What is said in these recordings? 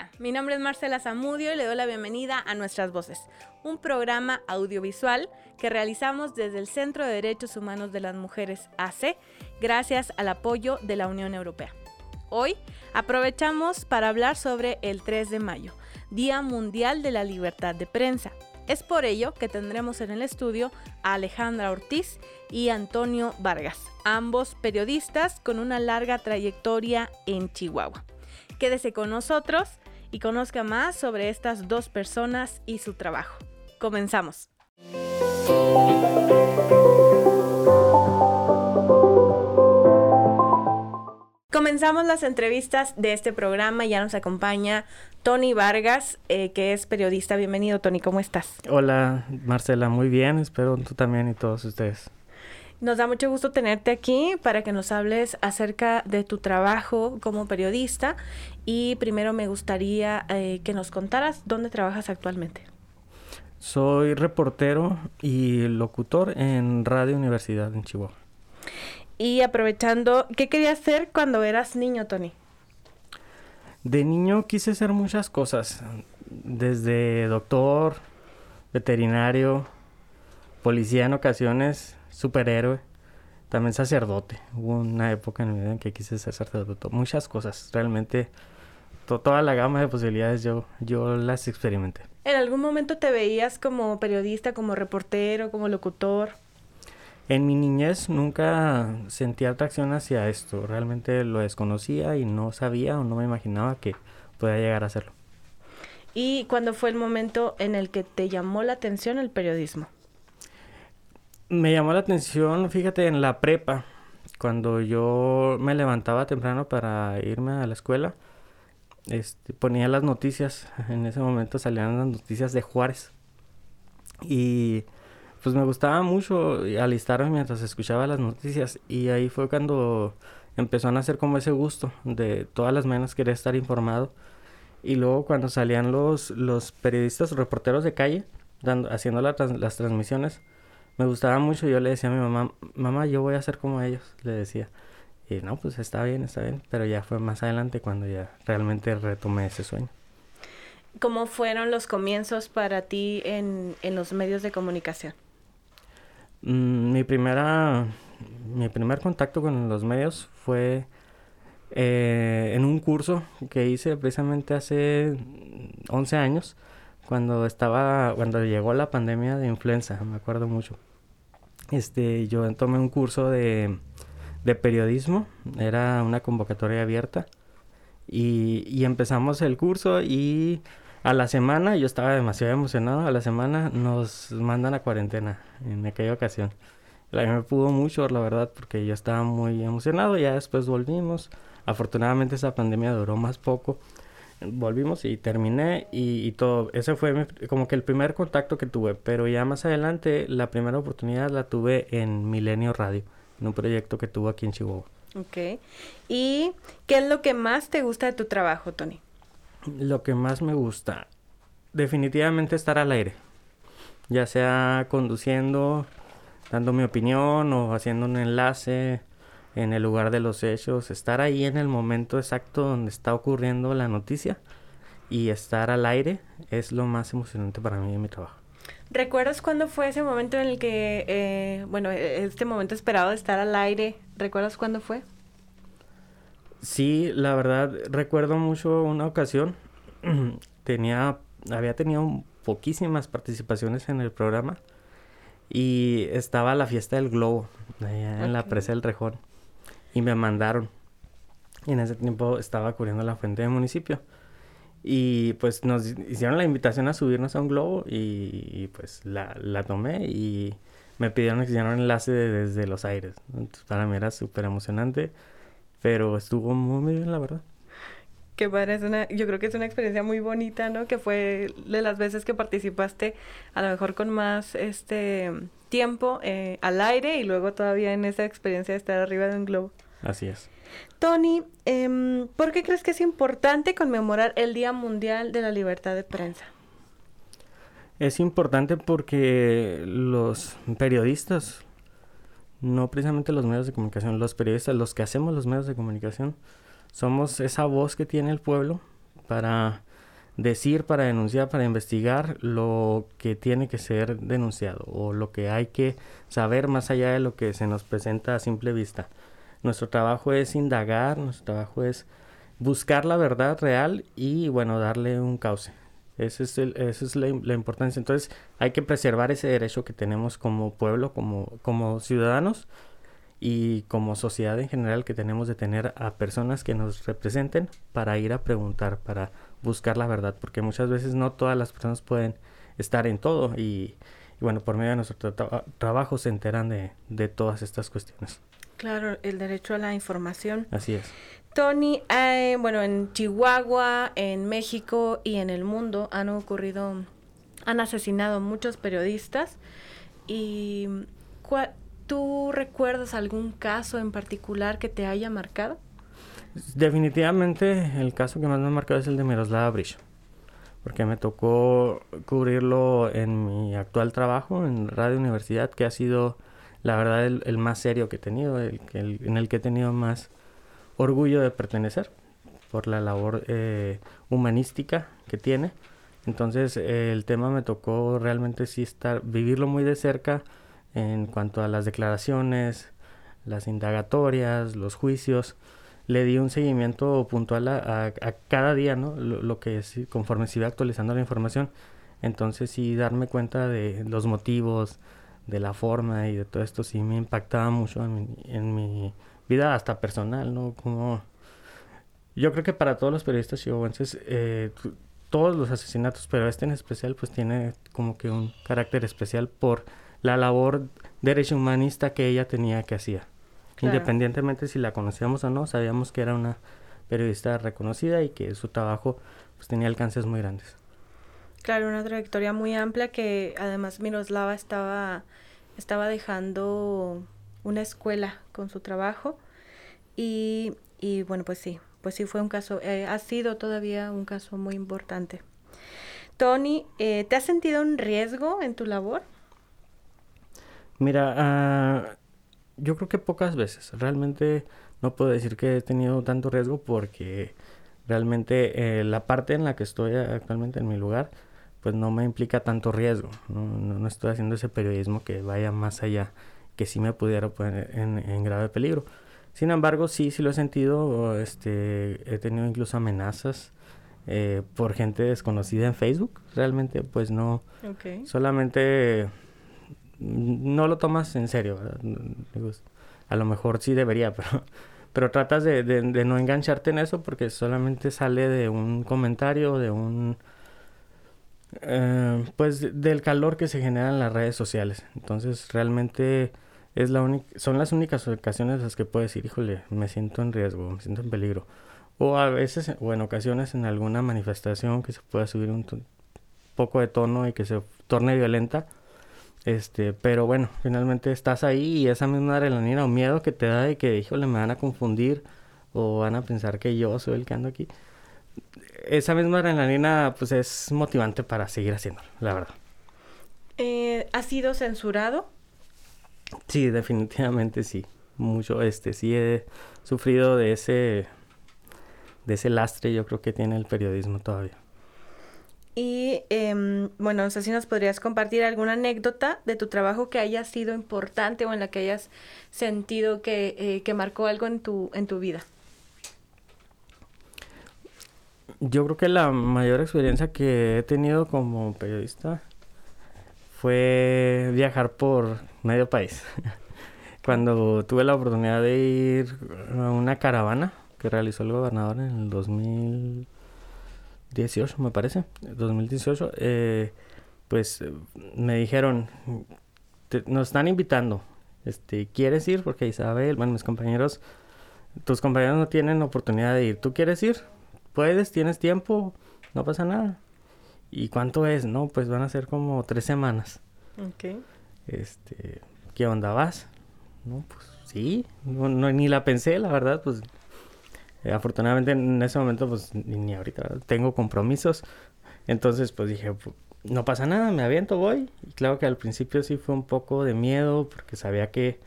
Hola, mi nombre es Marcela Zamudio y le doy la bienvenida a Nuestras Voces, un programa audiovisual que realizamos desde el Centro de Derechos Humanos de las Mujeres AC, gracias al apoyo de la Unión Europea. Hoy aprovechamos para hablar sobre el 3 de mayo, Día Mundial de la Libertad de Prensa. Es por ello que tendremos en el estudio a Alejandra Ortiz y Antonio Vargas, ambos periodistas con una larga trayectoria en Chihuahua. Quédese con nosotros y conozca más sobre estas dos personas y su trabajo. Comenzamos. Comenzamos las entrevistas de este programa. Ya nos acompaña Tony Vargas, eh, que es periodista. Bienvenido, Tony. ¿Cómo estás? Hola, Marcela. Muy bien. Espero tú también y todos ustedes. Nos da mucho gusto tenerte aquí para que nos hables acerca de tu trabajo como periodista y primero me gustaría eh, que nos contaras dónde trabajas actualmente. Soy reportero y locutor en Radio Universidad en Chihuahua. Y aprovechando, ¿qué querías hacer cuando eras niño, Tony? De niño quise hacer muchas cosas, desde doctor, veterinario, policía en ocasiones, superhéroe, también sacerdote. Hubo una época en mi vida en que quise ser sacerdote. Muchas cosas, realmente toda la gama de posibilidades yo, yo las experimenté. ¿En algún momento te veías como periodista, como reportero, como locutor? En mi niñez nunca sentí atracción hacia esto. Realmente lo desconocía y no sabía o no me imaginaba que podía llegar a hacerlo. ¿Y cuándo fue el momento en el que te llamó la atención el periodismo? Me llamó la atención, fíjate, en la prepa, cuando yo me levantaba temprano para irme a la escuela, este, ponía las noticias, en ese momento salían las noticias de Juárez. Y pues me gustaba mucho alistarme mientras escuchaba las noticias y ahí fue cuando empezó a nacer como ese gusto de todas las mañanas querer estar informado. Y luego cuando salían los, los periodistas, reporteros de calle, dando, haciendo las transmisiones, me gustaba mucho. Yo le decía a mi mamá, mamá, yo voy a ser como ellos, le decía. Y no, pues está bien, está bien. Pero ya fue más adelante cuando ya realmente retomé ese sueño. ¿Cómo fueron los comienzos para ti en, en los medios de comunicación? Mm, mi primera, mi primer contacto con los medios fue eh, en un curso que hice precisamente hace 11 años cuando estaba, cuando llegó la pandemia de influenza, me acuerdo mucho. Este, yo tomé un curso de, de periodismo, era una convocatoria abierta y, y, empezamos el curso y a la semana, yo estaba demasiado emocionado, a la semana nos mandan a cuarentena en aquella ocasión. La me pudo mucho, la verdad, porque yo estaba muy emocionado, ya después volvimos. Afortunadamente esa pandemia duró más poco volvimos y terminé y, todo. Ese fue como que el primer contacto que tuve, pero ya más adelante la primera oportunidad la tuve en Milenio Radio, en un proyecto que tuve aquí en Chihuahua. Ok. ¿Y qué es lo que más te gusta de tu trabajo, Tony? Lo que más me gusta, definitivamente estar al aire, ya sea conduciendo, dando mi opinión o haciendo un enlace en el lugar de los hechos, estar ahí en el momento exacto donde está ocurriendo la noticia y estar al aire es lo más emocionante para mí en mi trabajo. ¿Recuerdas cuándo fue ese momento en el que, eh, bueno, e-, este momento esperado de estar al aire? ¿Recuerdas cuándo fue? Sí, la verdad recuerdo mucho una ocasión. tenía, había tenido poquísimas participaciones en el programa y estaba la fiesta del globo en la presa del Rejón y me mandaron. Y en ese tiempo estaba cubriendo la fuente del municipio. Y pues nos hicieron la invitación a subirnos a un globo y, pues la, la, tomé y me pidieron que hiciera un enlace desde los aires. Entonces, para mí era súper emocionante, pero estuvo muy bien, la verdad. Qué padre, es una, yo creo que es una experiencia muy bonita, ¿no? Que fue de las veces que participaste, a lo mejor con más este tiempo eh, al aire y luego todavía en esa experiencia de estar arriba de un globo. Así es. Tony, eh, ¿por qué crees que es importante conmemorar el Día Mundial de la Libertad de Prensa? Es importante porque los periodistas, no precisamente los medios de comunicación, los periodistas, los que hacemos los medios de comunicación, somos esa voz que tiene el pueblo para decir, para denunciar, para investigar lo que tiene que ser denunciado o lo que hay que saber más allá de lo que se nos presenta a simple vista. Nuestro trabajo es indagar, nuestro trabajo es buscar la verdad real y bueno, darle un cauce. Esa es, la, la, importancia. Entonces hay que preservar ese derecho que tenemos como pueblo, como, como ciudadanos y como sociedad en general que tenemos de tener a personas que nos representen para ir a preguntar, para buscar la verdad, porque muchas veces no todas las personas pueden estar en todo y, bueno, por medio de nuestro trabajo se enteran de, de todas estas cuestiones. Claro, el derecho a la información. Así es. Tony, eh, bueno, en Chihuahua, en México y en el mundo han ocurrido, han asesinado muchos periodistas. ¿Y tú recuerdas algún caso en particular que te haya marcado? Definitivamente el caso que más me ha marcado es el de Miroslava Brisho, porque me tocó cubrirlo en mi actual trabajo en Radio Universidad, que ha sido la verdad el, más serio que he tenido, el, en el que he tenido más orgullo de pertenecer por la labor eh, humanística que tiene. Entonces el tema me tocó realmente sí estar, vivirlo muy de cerca en cuanto a las declaraciones, las indagatorias, los juicios. Le di un seguimiento puntual a, cada día, ¿no? Lo, que es, conforme se iba actualizando la información. Entonces sí darme cuenta de los motivos, de la forma y de todo esto sí me impactaba mucho en mi, vida hasta personal, ¿no? Como yo creo que para todos los periodistas chihuahuenses eh, todos los asesinatos, pero este en especial pues tiene como que un carácter especial por la labor derecho humanista que ella tenía que hacía. Independientemente si la conocíamos o no, sabíamos que era una periodista reconocida y que su trabajo pues tenía alcances muy grandes. Claro, una trayectoria muy amplia que además Miroslava estaba, estaba dejando una escuela con su trabajo y, y bueno, pues sí, pues sí fue un caso, eh, ha sido todavía un caso muy importante. Tony, eh, ¿te has sentido un riesgo en tu labor? Mira, uh, yo creo que pocas veces. Realmente no puedo decir que he tenido tanto riesgo porque realmente eh, la parte en la que estoy actualmente en mi lugar pues no me implica tanto riesgo. No, no, estoy haciendo ese periodismo que vaya más allá, que sí me pudiera poner en, en, grave peligro. Sin embargo, sí, sí lo he sentido. Este, he tenido incluso amenazas eh, por gente desconocida en Facebook. Realmente, pues no. Solamente no lo tomas en serio. a lo mejor sí debería, pero, pero tratas de, de, no engancharte en eso porque solamente sale de un comentario, de un eh, pues del calor que se genera en las redes sociales. Entonces realmente es la son las únicas ocasiones en las que puedo decir, híjole, me siento en riesgo, me siento en peligro. O a veces, o en ocasiones en alguna manifestación que se pueda subir un poco de tono y que se torne violenta. Este, pero bueno, finalmente estás ahí y esa misma adrenalina o miedo que te da de que, híjole, me van a confundir o van a pensar que yo soy el que ando aquí esa misma adrenalina pues es motivante para seguir haciéndolo, la verdad. Eh, ¿Ha sido censurado? Sí, definitivamente sí. Mucho, este, sí he sufrido de ese, de ese lastre, yo creo que tiene el periodismo todavía. Y em, bueno, no sé si nos podrías compartir alguna anécdota de tu trabajo que haya sido importante o en la que hayas sentido que, eh, que marcó algo en tu, en tu vida. Yo creo que la mayor experiencia que he tenido como periodista fue viajar por medio país. Cuando tuve la oportunidad de ir a una caravana que realizó el gobernador en el 2000, 2018, me parece, 2018, eh, pues me dijeron, nos están invitando, este, ¿quieres ir? Porque Isabel, bueno, mis compañeros, tus compañeros no tienen oportunidad de ir, ¿tú quieres ir? ¿Puedes? ¿Tienes tiempo? No pasa nada. ¿Y cuánto es? No, pues van a ser como tres semanas. Ok. Este, ¿qué onda vas? No, pues sí, no, ni la pensé, la verdad, pues eh, afortunadamente en ese momento, pues ni, ahorita tengo compromisos. Entonces, pues dije, no pasa nada, me aviento, voy. Y claro que al principio sí fue un poco de miedo porque sabía que,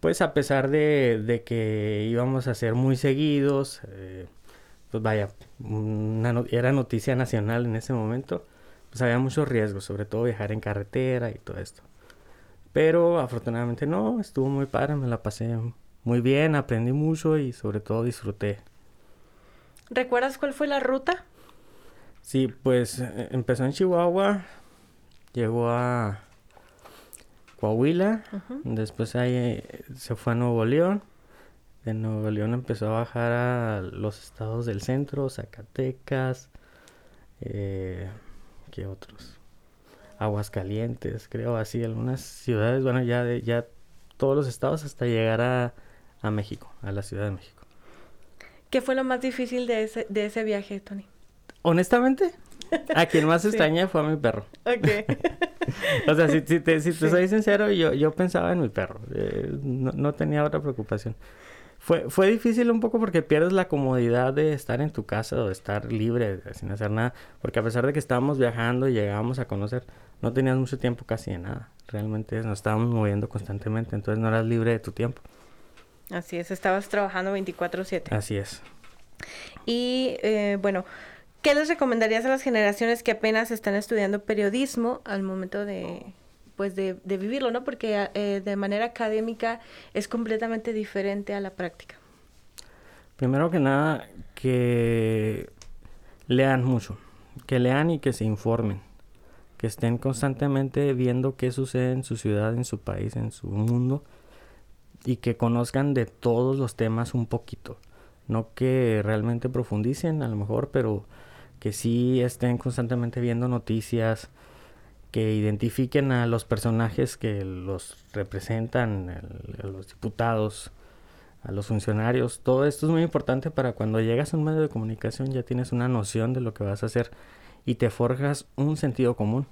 pues a pesar de, de que íbamos a ser muy seguidos, eh, pues vaya, era noticia nacional en ese momento, pues había muchos riesgos, sobre todo viajar en carretera y todo esto. Pero afortunadamente no, estuvo muy padre, me la pasé muy bien, aprendí mucho y sobre todo disfruté. ¿Recuerdas cuál fue la ruta? Sí, pues eh, empezó en Chihuahua, llegó a Coahuila, después ahí eh, se fue a Nuevo León, de Nuevo León empezó a bajar a los estados del centro, Zacatecas, eh, ¿qué otros? Aguascalientes, creo, así, algunas ciudades, bueno, ya de, ya todos los estados hasta llegar a, a México, a la Ciudad de México. ¿Qué fue lo más difícil de ese, de ese viaje, Tony? Honestamente, a quien más extrañé fue a mi perro. Ok. o sea, si, si te, si te soy sincero, yo, yo pensaba en mi perro. Eh, no, no, tenía otra preocupación. Fue, fue difícil un poco porque pierdes la comodidad de estar en tu casa o de estar libre sin hacer nada. Porque a pesar de que estábamos viajando y llegábamos a conocer, no tenías mucho tiempo casi de nada. Realmente nos estábamos moviendo constantemente, entonces no eras libre de tu tiempo. Así es, estabas trabajando 24/7. Así es. Y eh, bueno, ¿qué les recomendarías a las generaciones que apenas están estudiando periodismo al momento de, pues de, vivirlo, ¿no? Porque eh, de manera académica es completamente diferente a la práctica. Primero que nada, que lean mucho, que lean y que se informen, que estén constantemente viendo qué sucede en su ciudad, en su país, en su mundo y que conozcan de todos los temas un poquito. No que realmente profundicen a lo mejor, pero que sí estén constantemente viendo noticias, que identifiquen a los personajes que los representan, a los diputados, a los funcionarios. Todo esto es muy importante para cuando llegas a un medio de comunicación ya tienes una noción de lo que vas a hacer y te forjas un sentido común.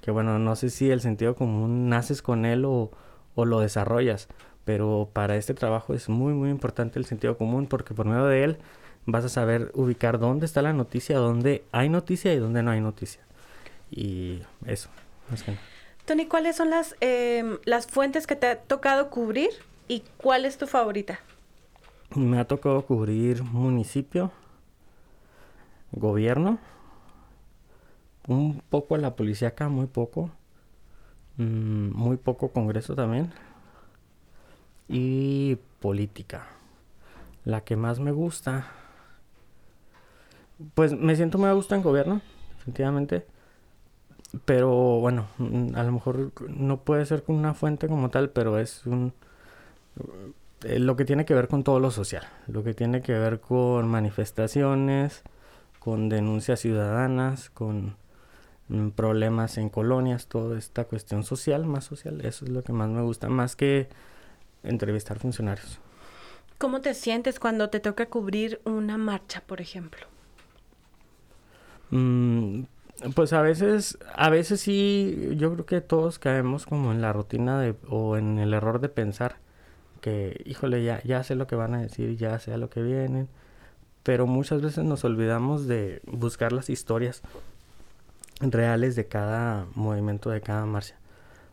Que bueno, no sé si el sentido común naces con él o, lo desarrollas, pero para este trabajo es muy muy importante el sentido común porque por medio de él vas a saber ubicar dónde está la noticia, dónde hay noticia y dónde no hay noticia. Y eso, más que Tony, ¿cuáles son las, em, las fuentes que te ha tocado cubrir y cuál es tu favorita? Me ha tocado cubrir municipio, gobierno, un poco la policía acá, muy poco, mm, muy poco Congreso también y política. La que más me gusta. Pues me siento muy a gusto en gobierno, definitivamente. Pero bueno, a lo mejor no puede ser una fuente como tal, pero es un eh, lo que tiene que ver con todo lo social, lo que tiene que ver con manifestaciones, con denuncias ciudadanas, con mm, problemas en colonias, toda esta cuestión social, más social, eso es lo que más me gusta, más que entrevistar funcionarios. ¿Cómo te sientes cuando te toca cubrir una marcha, por ejemplo? Mm, pues a veces, a veces sí, yo creo que todos caemos como en la rutina de, o en el error de pensar que, híjole, ya, ya sé lo que van a decir, ya sé a lo que vienen, pero muchas veces nos olvidamos de buscar las historias reales de cada movimiento, de cada marcha.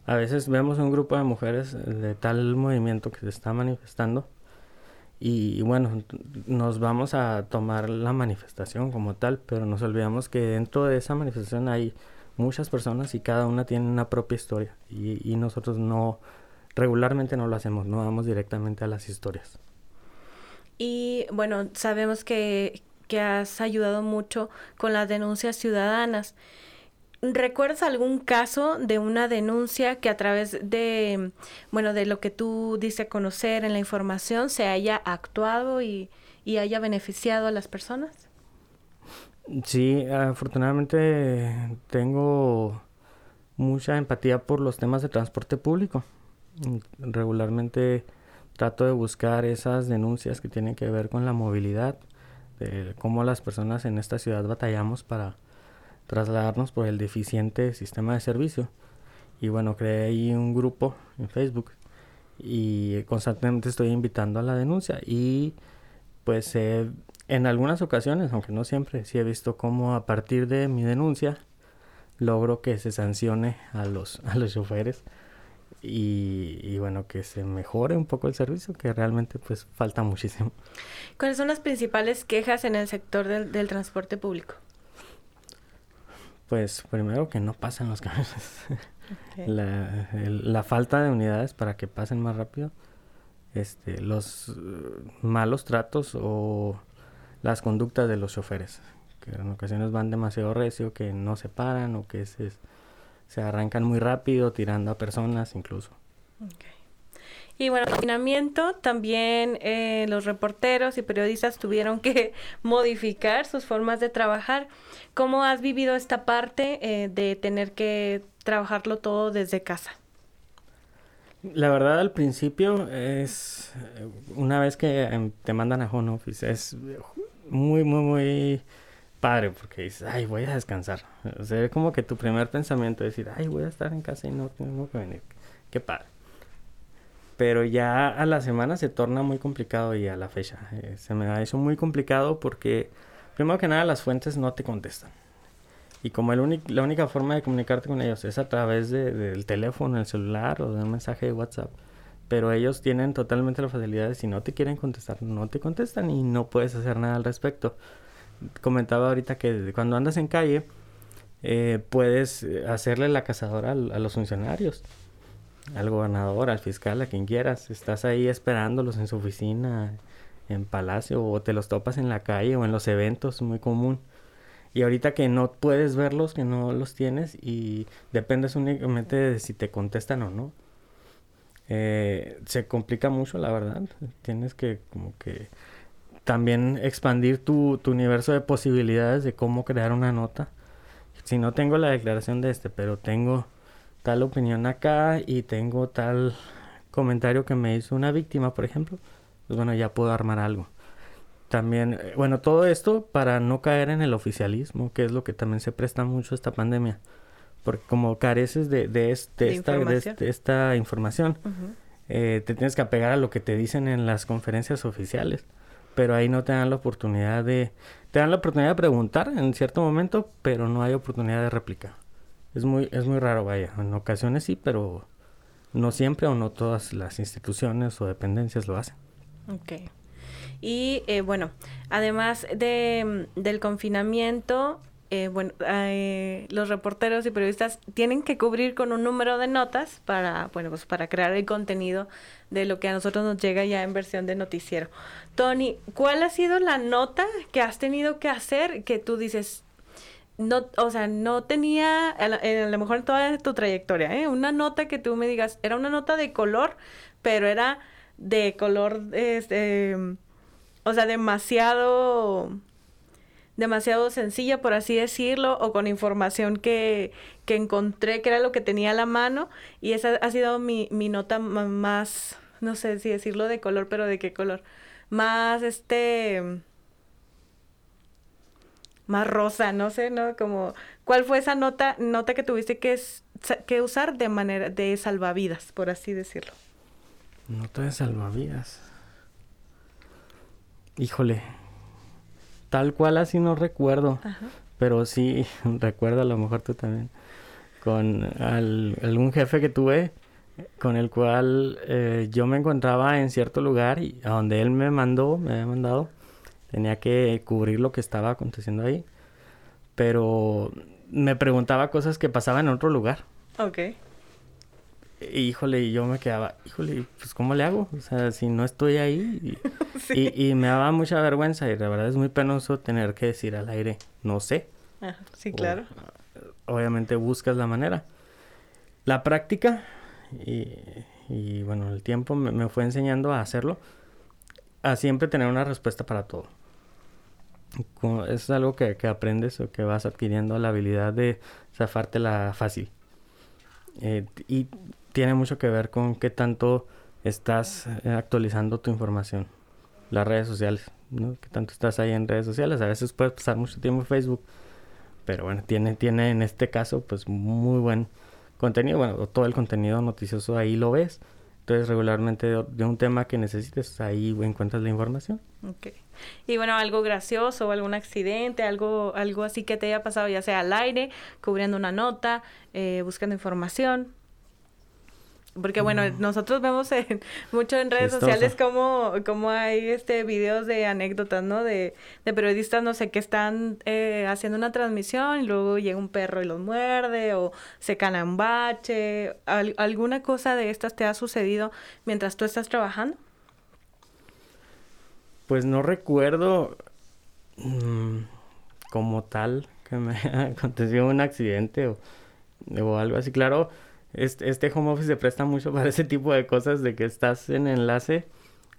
A veces vemos un grupo de mujeres de tal movimiento que se está manifestando y, bueno, nos vamos a tomar la manifestación como tal, pero nos olvidamos que dentro de esa manifestación hay muchas personas y cada una tiene una propia historia y, y nosotros no, regularmente no lo hacemos, no vamos directamente a las historias. Y bueno, sabemos que, que has ayudado mucho con las denuncias ciudadanas. ¿Recuerdas algún caso de una denuncia que a través de, bueno, de lo que tú diste a conocer en la información se haya actuado y, haya beneficiado a las personas? Sí, afortunadamente tengo mucha empatía por los temas de transporte público. Regularmente trato de buscar esas denuncias que tienen que ver con la movilidad, de cómo las personas en esta ciudad batallamos para trasladarnos por el deficiente sistema de servicio. Y bueno, creé ahí un grupo en Facebook y constantemente estoy invitando a la denuncia y pues en algunas ocasiones, aunque no siempre, sí he visto cómo a partir de mi denuncia logro que se sancione a los, a los choferes y, bueno, que se mejore un poco el servicio, que realmente pues falta muchísimo. ¿Cuáles son las principales quejas en el sector del, transporte público? Pues primero que no pasan los camiones. La, la, falta de unidades para que pasen más rápido. Este, los uh, malos tratos o las conductas de los choferes que en ocasiones van demasiado recio, que no se paran o que se, se arrancan muy rápido tirando a personas incluso. Y bueno, confinamiento también eh, los reporteros y periodistas tuvieron que modificar sus formas de trabajar. ¿Cómo has vivido esta parte eh, de tener que trabajarlo todo desde casa? La verdad al principio es, eh, una vez que em, te mandan a home office, es muy, muy, muy padre porque dices, ay, voy a descansar. O sea, es como que tu primer pensamiento es decir, ay, voy a estar en casa y no tengo que venir. Qué padre. Pero ya a la semana se torna muy complicado y a la fecha. Eh, se me ha hecho muy complicado porque, primero que nada, las fuentes no te contestan. Y como el la única forma de comunicarte con ellos es a través de, del teléfono, el celular o de un mensaje de WhatsApp. Pero ellos tienen totalmente la facilidad de si no te quieren contestar, no te contestan y no puedes hacer nada al respecto comentaba ahorita que cuando andas en calle, eh, puedes hacerle la cazadora a, los funcionarios, al gobernador, al fiscal, a quien quieras. Estás ahí esperándolos en su oficina, en palacio, o te los topas en la calle o en los eventos, muy común. Y ahorita que no puedes verlos, que no los tienes, y dependes únicamente de si te contestan o no. Eh, se complica mucho, la verdad. Tienes que como que también expandir tu, tu universo de posibilidades de cómo crear una nota. Si no tengo la declaración de este, pero tengo tal opinión acá y tengo tal comentario que me hizo una víctima, por ejemplo, pues bueno, ya puedo armar algo. También, eh, bueno, todo esto para no caer en el oficialismo, que es lo que también se presta mucho esta pandemia. Porque como careces de, de, este, esta, información, de esta información eh, te tienes que apegar a lo que te dicen en las conferencias oficiales pero ahí no te dan la oportunidad de... Te dan la oportunidad de preguntar en cierto momento, pero no hay oportunidad de réplica. Es muy, es muy raro, vaya. En ocasiones sí, pero no siempre o no todas las instituciones o dependencias lo hacen. Ok. Y eh, bueno, además de, del confinamiento, eh, bueno, eh, los reporteros y periodistas tienen que cubrir con un número de notas para, bueno, pues para crear el contenido de lo que a nosotros nos llega ya en versión de noticiero. Tony, ¿cuál ha sido la nota que has tenido que hacer que tú dices, no, o sea, no tenía, a, lo mejor en toda tu trayectoria, ¿eh? una nota que tú me digas, era una nota de color, pero era de color, este, o sea, demasiado demasiado sencilla, por así decirlo, o con información que, que encontré que era lo que tenía a la mano. Y esa ha sido mi, mi nota más, no sé si decirlo de color, pero de qué color. Más este más rosa, no sé, ¿no? Como, ¿cuál fue esa nota, nota que tuviste que, que usar de manera, de salvavidas, por así decirlo? Nota de salvavidas. Híjole, tal cual así no recuerdo. Pero sí, recuerdo a lo mejor tú también. Con algún jefe que tuve con el cual eh, yo me encontraba en cierto lugar y a donde él me mandó, me había mandado, tenía que cubrir lo que estaba aconteciendo ahí. Pero me preguntaba cosas que pasaban en otro lugar. Ok híjole, y yo me quedaba, híjole, pues ¿cómo le hago? O sea, si no estoy ahí. Y, y, me daba mucha vergüenza y la verdad es muy penoso tener que decir al aire, no sé. sí, claro. obviamente buscas la manera. La práctica y, y bueno, el tiempo me, me, fue enseñando a hacerlo, a siempre tener una respuesta para todo. Es algo que, que, aprendes o que vas adquiriendo la habilidad de zafártela fácil. Eh, y tiene mucho que ver con qué tanto estás eh, actualizando tu información. Las redes sociales, ¿no? Qué tanto estás ahí en redes sociales. A veces puedes pasar mucho tiempo en Facebook. Pero bueno, tiene, tiene en este caso pues muy buen contenido. Bueno, todo el contenido noticioso ahí lo ves. Entonces regularmente de, un tema que necesites, ahí encuentras la información. Ok. Y bueno, algo gracioso, algún accidente, algo, algo así que te haya pasado, ya sea al aire, cubriendo una nota, eh, buscando información. Porque bueno, mm. nosotros vemos mucho en redes sociales como, como hay este videos de anécdotas, ¿no? De, de periodistas, no sé, que están eh, haciendo una transmisión y luego llega un perro y los muerde o se cana un bache. ¿Alguna cosa de estas te ha sucedido mientras tú estás trabajando? Pues no recuerdo mm, como tal que me haya acontecido un accidente o, o algo así. Claro, este, este home office se presta mucho para ese tipo de cosas de que estás en enlace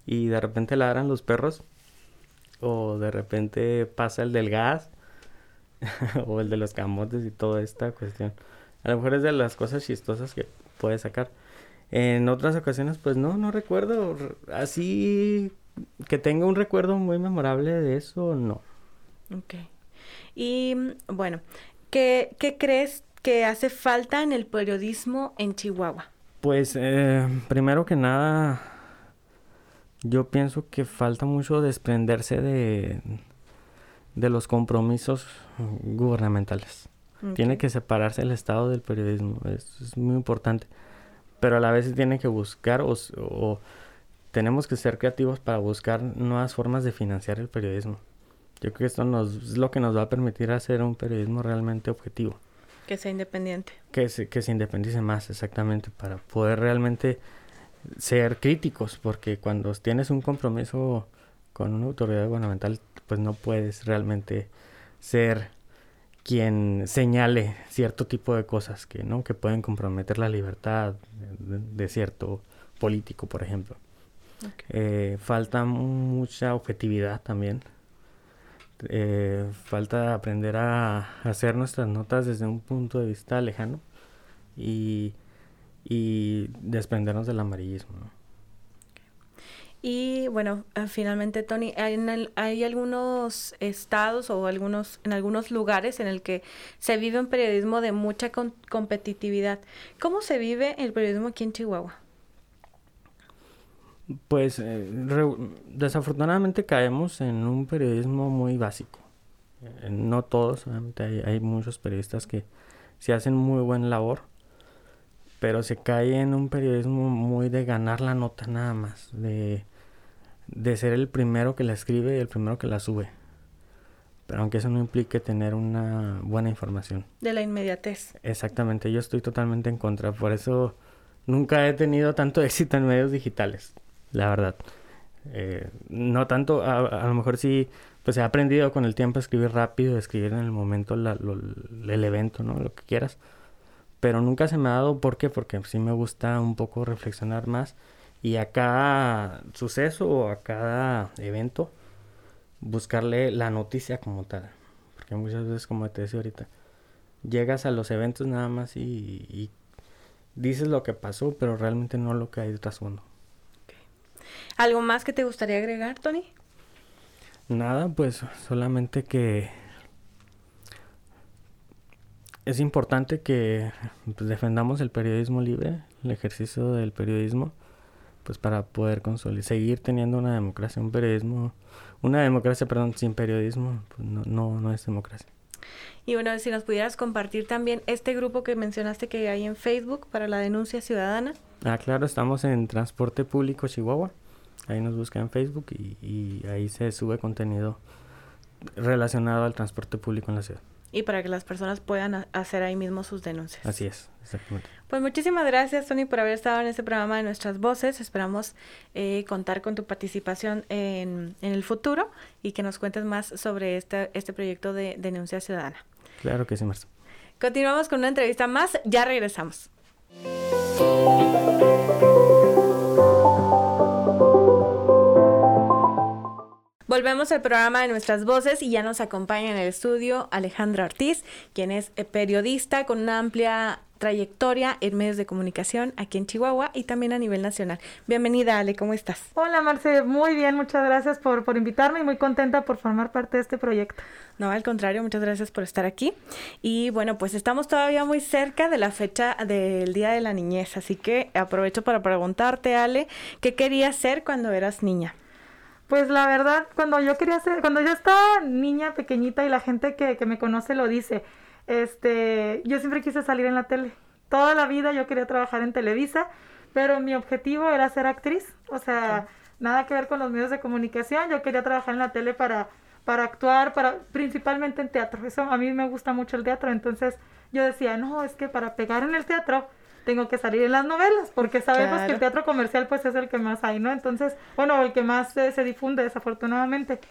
y de repente ladran los perros o de repente pasa el del gas o el de los camotes y toda esta cuestión. A lo mejor es de las cosas chistosas que puedes sacar. En otras ocasiones, pues no, no recuerdo. Así que tenga un recuerdo muy memorable de eso, no. Ok. Y bueno, ¿qué, qué crees que hace falta en el periodismo en Chihuahua? Pues eh, primero que nada, yo pienso que falta mucho desprenderse de, de los compromisos gubernamentales. Tiene que separarse el Estado del periodismo, es, muy importante. Pero a la vez tiene que buscar o, o, tenemos que ser creativos para buscar nuevas formas de financiar el periodismo. Yo creo que esto nos, es lo que nos va a permitir hacer un periodismo realmente objetivo. Que sea independiente. Que se, que se independice más, exactamente, para poder realmente ser críticos, porque cuando tienes un compromiso con una autoridad gubernamental, pues no puedes realmente ser quien señale cierto tipo de cosas que no que pueden comprometer la libertad de, cierto político por ejemplo. Eh, falta mucha objetividad también eh, falta aprender a hacer nuestras notas desde un punto de vista lejano y, desprendernos del amarillismo. Y bueno, ah, finalmente, Tony, hay, hay, algunos estados o algunos en algunos lugares en el que se vive un periodismo de mucha competitividad. ¿Cómo se vive el periodismo aquí en Chihuahua? Pues eh, desafortunadamente caemos en un periodismo muy básico. Eh, no todos, obviamente hay, muchos periodistas que se hacen muy buena labor, pero se cae en un periodismo muy de ganar la nota nada más, de, de ser el primero que la escribe y el primero que la sube. Pero aunque eso no implique tener una buena información. De la inmediatez. Exactamente, yo estoy totalmente en contra, por eso nunca he tenido tanto éxito en medios digitales la verdad. Eh, no tanto, a, lo mejor sí, pues he aprendido con el tiempo a escribir rápido, a escribir en el momento el evento, ¿no? Lo que quieras. Pero nunca se me ha dado, ¿por qué? Porque sí me gusta un poco reflexionar más y a cada suceso o a cada evento buscarle la noticia como tal. Porque muchas veces, como te decía ahorita, llegas a los eventos nada más y, y dices lo que pasó, pero realmente no lo que hay de trasfondo. ¿Algo más que te gustaría agregar, Tony? Nada, pues solamente que es importante que pues, defendamos el periodismo libre, el ejercicio del periodismo, pues para poder seguir teniendo una democracia, un periodismo, una democracia, perdón, sin periodismo, pues no, no, no es democracia. Y bueno, si nos pudieras compartir también este grupo que mencionaste que hay en Facebook para la denuncia ciudadana. Ah, claro, estamos en Transporte Público Chihuahua. Ahí nos busca en Facebook y, ahí se sube contenido relacionado al transporte público en la ciudad. Y para que las personas puedan hacer ahí mismo sus denuncias. Así es, exactamente. Pues muchísimas gracias, Tony, por haber estado en este programa de Nuestras Voces. Esperamos eh, contar con tu participación en, en, el futuro y que nos cuentes más sobre este, este proyecto de denuncia ciudadana. Claro que sí, Marcia. Continuamos con una entrevista más. Ya regresamos. Volvemos al programa de nuestras voces y ya nos acompaña en el estudio Alejandra Ortiz, quien es periodista con una amplia trayectoria en medios de comunicación aquí en Chihuahua y también a nivel nacional. Bienvenida, Ale, ¿cómo estás? Hola, Marce, muy bien, muchas gracias por, por invitarme y muy contenta por formar parte de este proyecto. No, al contrario, muchas gracias por estar aquí. Y bueno, pues estamos todavía muy cerca de la fecha del Día de la Niñez, así que aprovecho para preguntarte, Ale, ¿qué querías ser cuando eras niña? Pues la verdad, cuando yo quería ser, cuando yo estaba niña pequeñita y la gente que, que me conoce lo dice, este, yo siempre quise salir en la tele. Toda la vida yo quería trabajar en Televisa, pero mi objetivo era ser actriz. O sea, nada que ver con los medios de comunicación. Yo quería trabajar en la tele para, para actuar, para, principalmente en teatro. Eso a mí me gusta mucho el teatro. Entonces yo decía, no, es que para pegar en el teatro tengo que salir en las novelas, porque sabemos que el teatro comercial pues es el que más hay, ¿no? Entonces, bueno, el que más se difunde desafortunadamente.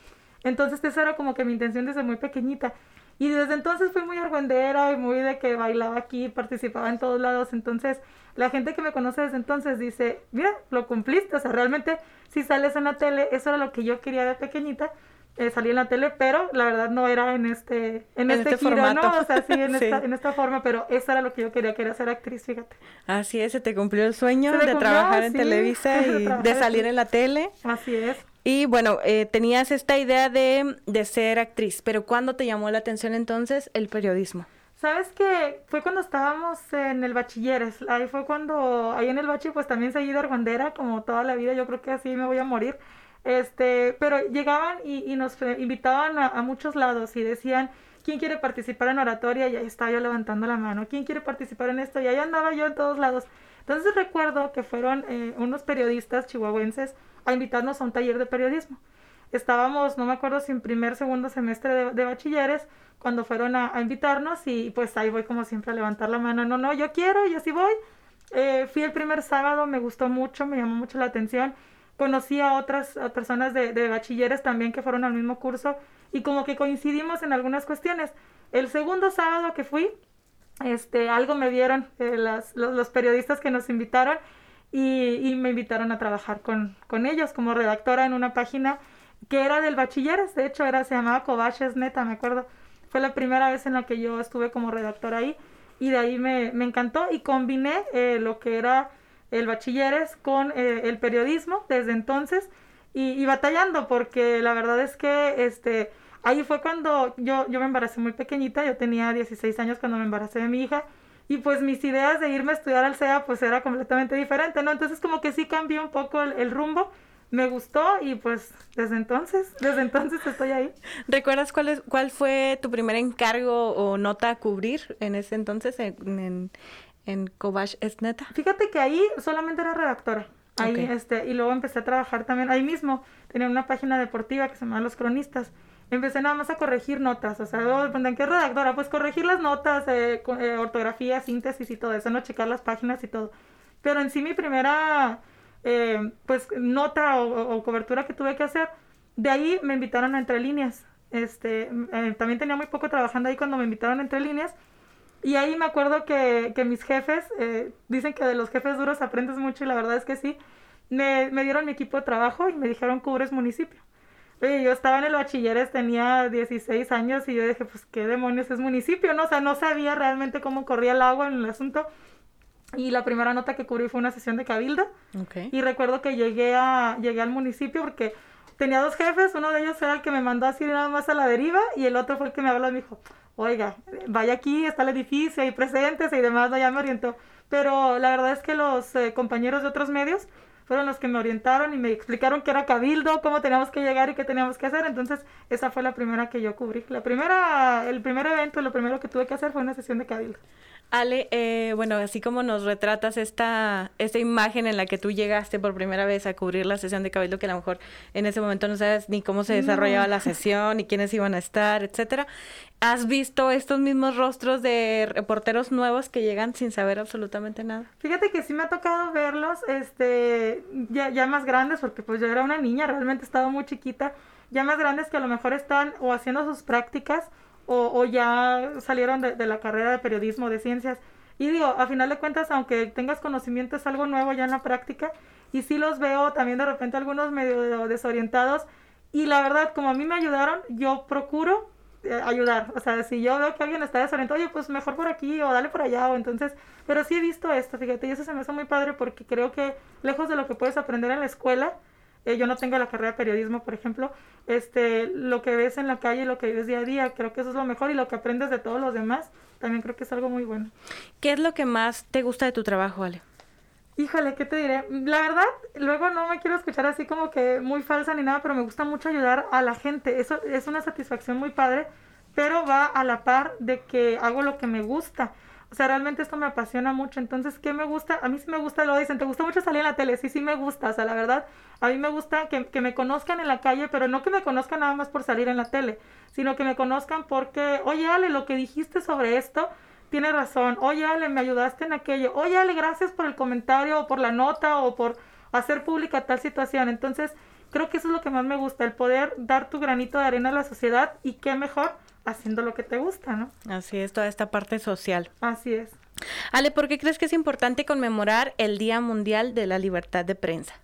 Entonces esa era como que mi intención desde muy pequeñita. Y desde entonces fui muy argüendera y muy de que bailaba aquí, participaba en todos lados. Entonces, la gente que me conoce desde entonces dice, mira, lo cumpliste. O sea, realmente si sales en la tele, eso era lo que yo quería de pequeñita. Eh, salí en la tele, pero la verdad no era en este, en, este, este formato. ¿no? O sea, sí en, Esta, en esta forma, pero eso era lo que yo quería, quería ser actriz, fíjate. Así es, se te cumplió el sueño de trabajar en Televisa y de salir en la tele. Así es. Y bueno, eh, tenías esta idea de, de ser actriz, pero ¿cuándo te llamó la atención entonces el periodismo? Sabes que fue cuando estábamos en el bachilleres, ahí fue cuando, ahí en el bachi pues también seguí de argondera, como toda la vida, yo creo que así me voy a morir, este, pero llegaban y, y nos invitaban a, a, muchos lados y decían, ¿quién quiere participar en oratoria? Y ahí estaba yo levantando la mano, ¿quién quiere participar en esto? Y ahí andaba yo en todos lados. Entonces recuerdo que fueron eh, unos periodistas chihuahuenses a invitarnos a un taller de periodismo. Estábamos, no me acuerdo si en primer, segundo semestre de, bachilleres, cuando fueron a, invitarnos y pues ahí voy como siempre a levantar la mano, no, no, yo quiero, yo sí voy. Eh, fui el primer sábado, me gustó mucho, me llamó mucho la atención. Conocí a otras personas de, de bachilleres también que fueron al mismo curso y como que coincidimos en algunas cuestiones. El segundo sábado que fui, este, algo me vieron eh, las, los, periodistas que nos invitaron y, me invitaron a trabajar con, ellos como redactora en una página que era del bachilleres, de hecho era, se llamaba Cobaches Neta, me acuerdo. Fue la primera vez en la que yo estuve como redactora ahí y de ahí me, me encantó y combiné eh, lo que era el bachilleres con eh, el periodismo desde entonces y, y, batallando porque la verdad es que este ahí fue cuando yo, yo me embaracé muy pequeñita, yo tenía 16 años cuando me embaracé de mi hija y pues mis ideas de irme a estudiar al SEA pues era completamente diferente, ¿no? Entonces como que sí cambió un poco el, el rumbo, me gustó y pues desde entonces, desde entonces estoy ahí. ¿Recuerdas cuál, es, cuál fue tu primer encargo o nota a cubrir en ese entonces en, en, en Kovash es neta? Fíjate que ahí solamente era redactora. Ahí, okay. este, y luego empecé a trabajar también ahí mismo. Tenía una página deportiva que se llamaba Los Cronistas empecé nada más a corregir notas, o sea, ¿en qué redactora? Pues corregir las notas, eh, eh, ortografía, síntesis y todo eso, no checar las páginas y todo. Pero en sí mi primera, eh, pues, nota o, o, cobertura que tuve que hacer, de ahí me invitaron a Entre Líneas. Este, eh, también tenía muy poco trabajando ahí cuando me invitaron a Entre Líneas. Y ahí me acuerdo que, que mis jefes, eh, dicen que de los jefes duros aprendes mucho y la verdad es que sí, me, me dieron mi equipo de trabajo y me dijeron cubres municipio. Oye, yo estaba en el bachilleres, tenía 16 años y yo dije, pues, ¿qué demonios es municipio? No, o sea, no sabía realmente cómo corría el agua en el asunto. Y la primera nota que cubrí fue una sesión de cabildo. Okay. Y recuerdo que llegué, a, llegué al municipio porque tenía dos jefes, uno de ellos era el que me mandó así nada más a la deriva y el otro fue el que me habló y me dijo, oiga, vaya aquí, está el edificio, hay presentes y demás, ya me orientó. Pero la verdad es que los eh, compañeros de otros medios fueron los que me orientaron y me explicaron qué era cabildo, cómo teníamos que llegar y qué teníamos que hacer. Entonces, esa fue la primera que yo cubrí. La primera, el primer evento, lo primero que tuve que hacer fue una sesión de cabildo. Ale, eh, bueno, así como nos retratas esta, esta imagen en la que tú llegaste por primera vez a cubrir la sesión de Cabildo, que a lo mejor en ese momento no sabes ni cómo se desarrollaba no. la sesión, ni quiénes iban a estar, etcétera. ¿Has visto estos mismos rostros de reporteros nuevos que llegan sin saber absolutamente nada? Fíjate que sí me ha tocado verlos, este, ya, ya más grandes, porque pues yo era una niña, realmente estaba muy chiquita, ya más grandes que a lo mejor están o haciendo sus prácticas o, ya salieron de, de, la carrera de periodismo, de ciencias. Y digo, a final de cuentas, aunque tengas conocimiento, es algo nuevo ya en la práctica. Y sí los veo también de repente algunos medio desorientados. Y la verdad, como a mí me ayudaron, yo procuro eh, ayudar. O sea, si yo veo que alguien está desorientado, oye, pues mejor por aquí o dale por allá. O entonces, pero sí he visto esto, fíjate, y eso se me hace muy padre porque creo que lejos de lo que puedes aprender en la escuela, eh, yo no tengo la carrera de periodismo, por ejemplo, este, lo que ves en la calle, lo que ves día a día, creo que eso es lo mejor y lo que aprendes de todos los demás, también creo que es algo muy bueno. ¿Qué es lo que más te gusta de tu trabajo, Ale? Híjole, ¿qué te diré? La verdad, luego no me quiero escuchar así como que muy falsa ni nada, pero me gusta mucho ayudar a la gente. Eso es una satisfacción muy padre, pero va a la par de que hago lo que me gusta. O sea, realmente esto me apasiona mucho. Entonces, ¿qué me gusta? A mí sí me gusta, lo dicen, ¿te gusta mucho salir en la tele? Sí, sí me gusta. O sea, la verdad, a mí me gusta que, que me conozcan en la calle, pero no que me conozcan nada más por salir en la tele, sino que me conozcan porque, oye, Ale, lo que dijiste sobre esto tiene razón, oye Ale, me ayudaste en aquello, oye Ale, gracias por el comentario o por la nota o por hacer pública tal situación. Entonces, creo que eso es lo que más me gusta, el poder dar tu granito de arena a la sociedad y qué mejor haciendo lo que te gusta, ¿no? Así es, toda esta parte social. Así es. Ale, ¿por qué crees que es importante conmemorar el Día Mundial de la Libertad de Prensa?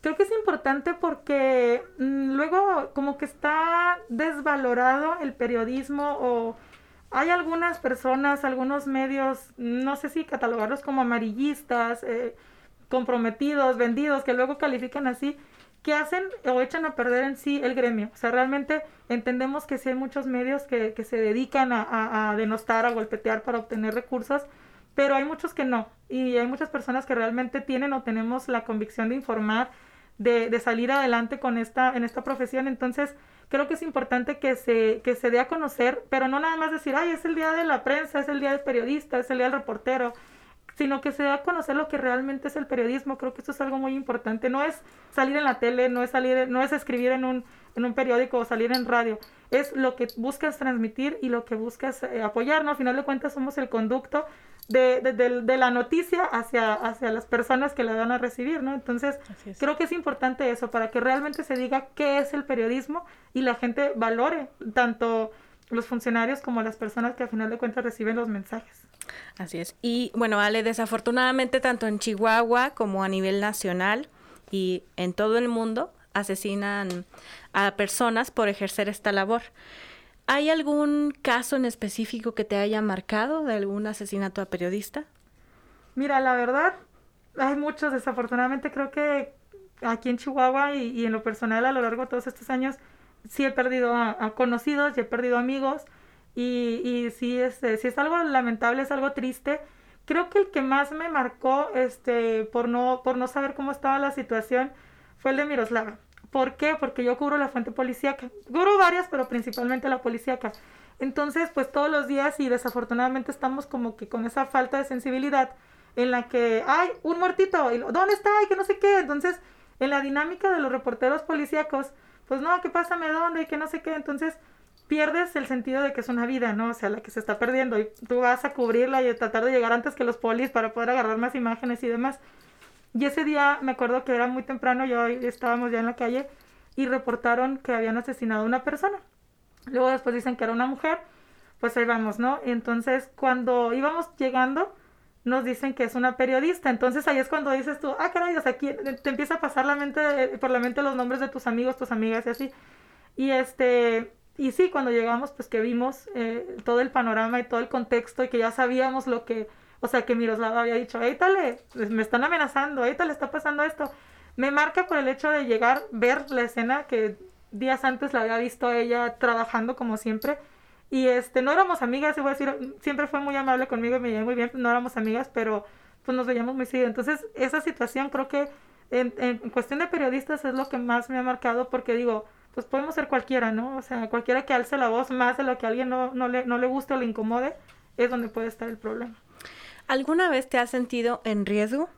Creo que es importante porque mm, luego como que está desvalorado el periodismo o hay algunas personas, algunos medios, no sé si catalogarlos como amarillistas, eh, comprometidos, vendidos, que luego califican así, que hacen o echan a perder en sí el gremio. O sea, realmente entendemos que sí hay muchos medios que, que se dedican a, a, denostar, a golpetear para obtener recursos, pero hay muchos que no. Y hay muchas personas que realmente tienen o tenemos la convicción de informar, de, de salir adelante con esta, en esta profesión. Entonces, creo que es importante que se, que se dé a conocer, pero no nada más decir, ay, es el día de la prensa, es el día del periodista, es el día del reportero, sino que se dé a conocer lo que realmente es el periodismo. Creo que eso es algo muy importante. No es salir en la tele, no es salir, no es escribir en un, en un periódico o salir en radio. Es lo que buscas transmitir y lo que buscas eh, apoyar, ¿no? Al final de cuentas somos el conducto de, de, de, la noticia hacia, hacia las personas que la van a recibir, ¿no? Entonces, creo que es importante eso, para que realmente se diga qué es el periodismo y la gente valore tanto los funcionarios como las personas que al final de cuentas reciben los mensajes. Así es. Y bueno, Ale, desafortunadamente tanto en Chihuahua como a nivel nacional y en todo el mundo asesinan a personas por ejercer esta labor. ¿Hay algún caso en específico que te haya marcado de algún asesinato a periodista? Mira, la verdad, hay muchos. Desafortunadamente creo que aquí en Chihuahua y, en lo personal a lo largo de todos estos años sí he perdido a, conocidos y he perdido amigos. Y, y sí, este, sí es algo lamentable, es algo triste. Creo que el que más me marcó este, por, no, por no saber cómo estaba la situación fue el de Miroslava. ¿Por qué? Porque yo cubro la fuente policíaca. Cubro varias, pero principalmente la policíaca. Entonces, pues todos los días y desafortunadamente estamos como que con esa falta de sensibilidad en la que, hay un muertito, y ¿dónde está? Y que no sé qué. Entonces, en la dinámica de los reporteros policíacos, pues no, ¿qué pásame dónde? Y que no sé qué. Entonces, pierdes el sentido de que es una vida, ¿no? O sea, la que se está perdiendo y tú vas a cubrirla y a tratar de llegar antes que los polis para poder agarrar más imágenes y demás. Y ese día me acuerdo que era muy temprano, yo estábamos ya en la calle y reportaron que habían asesinado a una persona. Luego después dicen que era una mujer, pues ahí vamos, ¿no? entonces cuando íbamos llegando nos dicen que es una periodista, entonces ahí es cuando dices tú, ah, caray, o sea, aquí te empieza a pasar la mente, por la mente los nombres de tus amigos, tus amigas y así. Y este, y sí, cuando llegamos, pues que vimos eh, todo el panorama y todo el contexto y que ya sabíamos lo que o sea, que Miroslava había dicho, Éitale, me están amenazando, le está pasando esto. Me marca por el hecho de llegar, ver la escena que días antes la había visto ella trabajando como siempre. Y este, no éramos amigas, voy a decir, siempre fue muy amable conmigo y me llevé muy bien, no éramos amigas, pero pues nos veíamos muy seguido. Entonces, esa situación creo que en, en, cuestión de periodistas es lo que más me ha marcado porque digo, pues podemos ser cualquiera, ¿no? O sea, cualquiera que alce la voz más de lo que a alguien no, no, le, no le guste o le incomode, es donde puede estar el problema. ¿Alguna vez te has sentido en riesgo?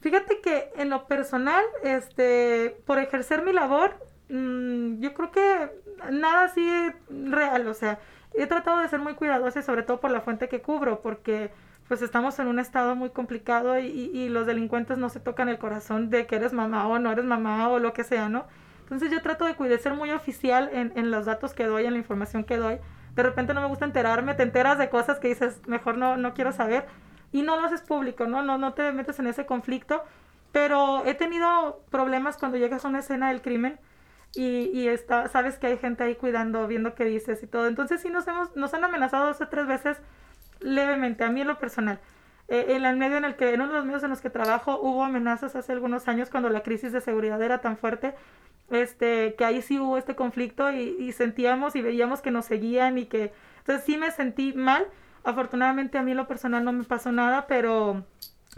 Fíjate que en lo personal, este, por ejercer mi labor, mmm, yo creo que nada así real, o sea, he tratado de ser muy cuidadosa y sobre todo por la fuente que cubro, porque pues estamos en un estado muy complicado y, y, los delincuentes no se tocan el corazón de que eres mamá o no eres mamá o lo que sea, ¿no? Entonces yo trato de cuidar, ser muy oficial en, en los datos que doy, en la información que doy. De repente no me gusta enterarme, te enteras de cosas que dices, mejor no, no quiero saber y no lo haces público, ¿no? No, no te metes en ese conflicto. Pero he tenido problemas cuando llegas a una escena del crimen y, y está, sabes que hay gente ahí cuidando, viendo qué dices y todo. Entonces sí nos, hemos, nos han amenazado dos o tres veces levemente, a mí en lo personal. Eh, en el medio en el que, en uno de los medios en los que trabajo, hubo amenazas hace algunos años cuando la crisis de seguridad era tan fuerte, este, que ahí sí hubo este conflicto y, y sentíamos y veíamos que nos seguían y que, entonces sí me sentí mal. Afortunadamente a mí en lo personal no me pasó nada, pero,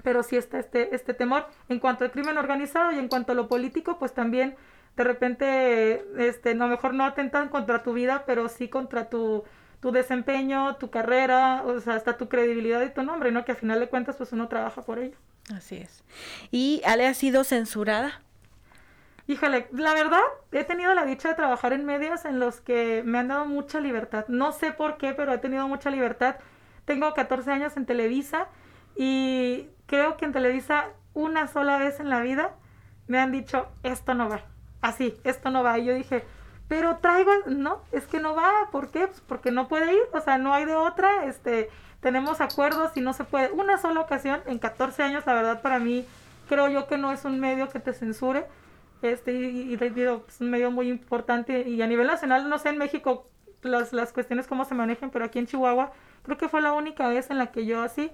pero sí está este, este temor. En cuanto al crimen organizado y en cuanto a lo político, pues también de repente, este, no mejor no atentan contra tu vida, pero sí contra tu tu desempeño, tu carrera, o sea, hasta tu credibilidad y tu nombre, ¿no? Que a final de cuentas, pues uno trabaja por ello. Así es. ¿Y Ale ha sido censurada? Híjole, la verdad, he tenido la dicha de trabajar en medios en los que me han dado mucha libertad. No sé por qué, pero he tenido mucha libertad. Tengo 14 años en Televisa y creo que en Televisa una sola vez en la vida me han dicho, esto no va. Así, esto no va. Y yo dije, pero traigo, no, es que no va, ¿por qué? Pues porque no puede ir, o sea, no hay de otra, este, tenemos acuerdos y no se puede. Una sola ocasión, en 14 años, la verdad para mí, creo yo que no es un medio que te censure, este, y, digo, es un medio muy importante, y a nivel nacional, no sé en México las, las cuestiones cómo se manejan, pero aquí en Chihuahua, creo que fue la única vez en la que yo así,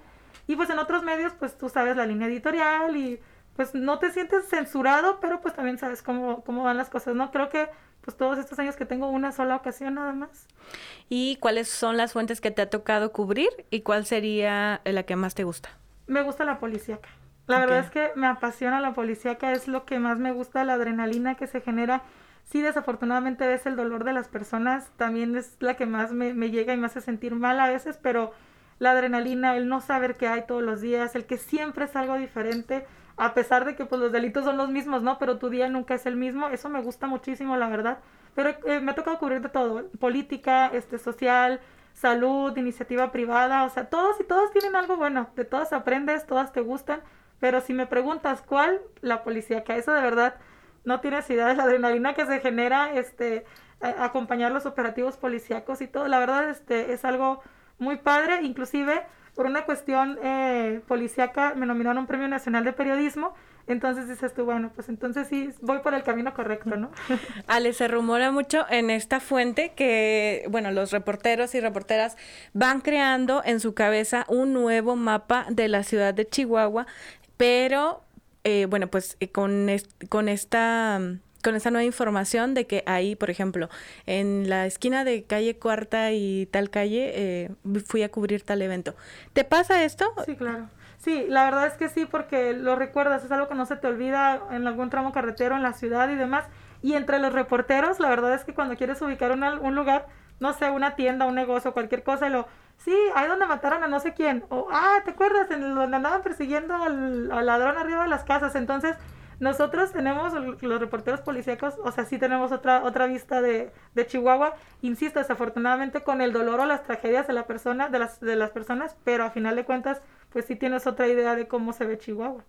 y pues en otros medios, pues tú sabes la línea editorial y pues no te sientes censurado, pero pues también sabes cómo, cómo van las cosas, ¿no? Creo que pues todos estos años que tengo una sola ocasión nada más. ¿Y cuáles son las fuentes que te ha tocado cubrir y cuál sería la que más te gusta? Me gusta la policíaca. La verdad es que me apasiona la policíaca, es lo que más me gusta, la adrenalina que se genera. Sí, desafortunadamente ves el dolor de las personas, también es la que más me, me llega y me hace sentir mal a veces, pero la adrenalina, el no saber qué hay todos los días, el que siempre es algo diferente, a pesar de que pues los delitos son los mismos, ¿no? Pero tu día nunca es el mismo, eso me gusta muchísimo, la verdad. Pero eh, me ha tocado cubrir de todo, política, este, social, salud, iniciativa privada, o sea, todos y todos tienen algo bueno, de todas aprendes, todas te gustan, pero si me preguntas cuál, la policía, que eso de verdad no tienes idea de la adrenalina que se genera, este, acompañar los operativos policíacos y todo, la verdad, este, es algo muy padre, inclusive por una cuestión eh, policíaca me nominaron a un premio nacional de periodismo. Entonces dices tú, bueno, pues entonces sí, voy por el camino correcto, ¿no? Ale, se rumora mucho en esta fuente que, bueno, los reporteros y reporteras van creando en su cabeza un nuevo mapa de la ciudad de Chihuahua, pero, eh, bueno, pues eh, con, con esta con esa nueva información de que ahí, por ejemplo, en la esquina de calle Cuarta y tal calle, eh, fui a cubrir tal evento. ¿Te pasa esto? Sí, claro. Sí, la verdad es que sí, porque lo recuerdas, es algo que no se te olvida en algún tramo carretero en la ciudad y demás. Y entre los reporteros, la verdad es que cuando quieres ubicar un lugar, no sé, una tienda, un negocio, cualquier cosa, lo, sí, ahí donde mataron a no sé quién, o, ah, ¿te acuerdas? En donde andaban persiguiendo al, al ladrón arriba de las casas. Entonces, nosotros tenemos, los reporteros policíacos, o sea, sí tenemos otra, otra vista de, de, Chihuahua, insisto, desafortunadamente con el dolor o las tragedias de la persona, de las, de las personas, pero a final de cuentas, pues sí tienes otra idea de cómo se ve Chihuahua.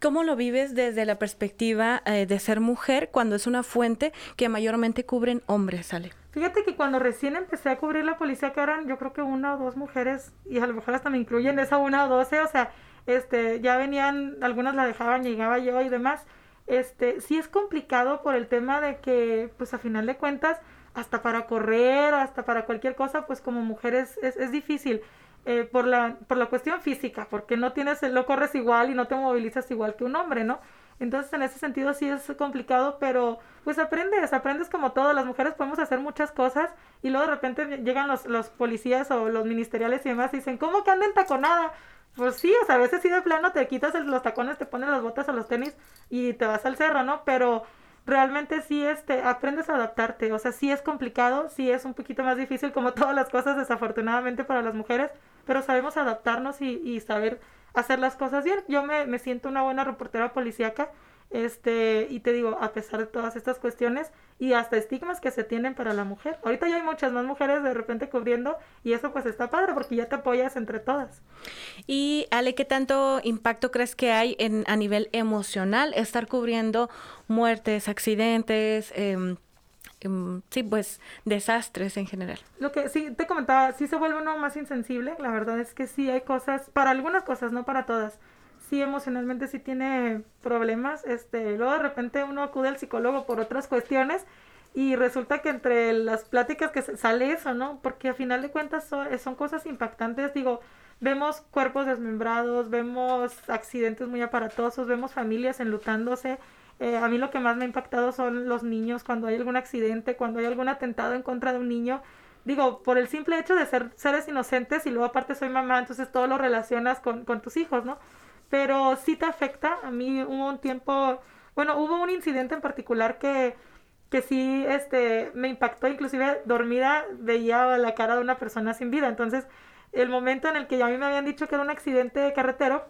¿Cómo lo vives desde la perspectiva eh, de ser mujer cuando es una fuente que mayormente cubren hombres, Ale? Fíjate que cuando recién empecé a cubrir la policía, que eran yo creo que una o dos mujeres, y a lo mejor hasta me incluyen esa una o doce, o sea, este, ya venían, algunas la dejaban, llegaba yo y demás. Este, sí es complicado por el tema de que, pues a final de cuentas, hasta para correr, hasta para cualquier cosa, pues como mujeres es, es difícil. Eh, por, la, por la cuestión física, porque no tienes, no corres igual y no te movilizas igual que un hombre, ¿no? Entonces en ese sentido sí es complicado, pero pues aprendes, aprendes como todo, las mujeres podemos hacer muchas cosas y luego de repente llegan los, los policías o los ministeriales y demás y dicen, ¿cómo que andan taconada? Pues sí, o sea, a veces sí de plano te quitas los tacones, te pones las botas o los tenis y te vas al cerro, ¿no? Pero realmente sí este, aprendes a adaptarte, o sea, sí es complicado, sí es un poquito más difícil como todas las cosas desafortunadamente para las mujeres, pero sabemos adaptarnos y, y saber hacer las cosas bien. Yo me, me siento una buena reportera policíaca este, y te digo, a pesar de todas estas cuestiones y hasta estigmas que se tienen para la mujer. Ahorita ya hay muchas más mujeres de repente cubriendo y eso pues está padre porque ya te apoyas entre todas. Y Ale, ¿qué tanto impacto crees que hay en, a nivel emocional estar cubriendo muertes, accidentes, eh, sí, pues desastres en general. Lo que sí te comentaba, sí se vuelve uno más insensible, la verdad es que sí hay cosas, para algunas cosas, no para todas sí emocionalmente sí tiene problemas, este, luego de repente uno acude al psicólogo por otras cuestiones Y resulta que entre las pláticas que sale eso, ¿no? Porque a final de cuentas son, son cosas impactantes. Digo, vemos cuerpos desmembrados, vemos accidentes muy aparatosos, vemos familias enlutándose. Eh, a mí lo que más me ha impactado son los niños, cuando hay algún accidente, cuando hay algún atentado en contra de un niño. Digo, por el simple hecho de ser seres inocentes y luego aparte soy mamá, entonces todo lo relacionas con, con tus hijos, ¿no? Pero sí te afecta. A mí hubo un tiempo, bueno, hubo un incidente en particular que que sí este, me impactó, inclusive dormida veía la cara de una persona sin vida. Entonces, el momento en el que ya a mí me habían dicho que era un accidente de carretero,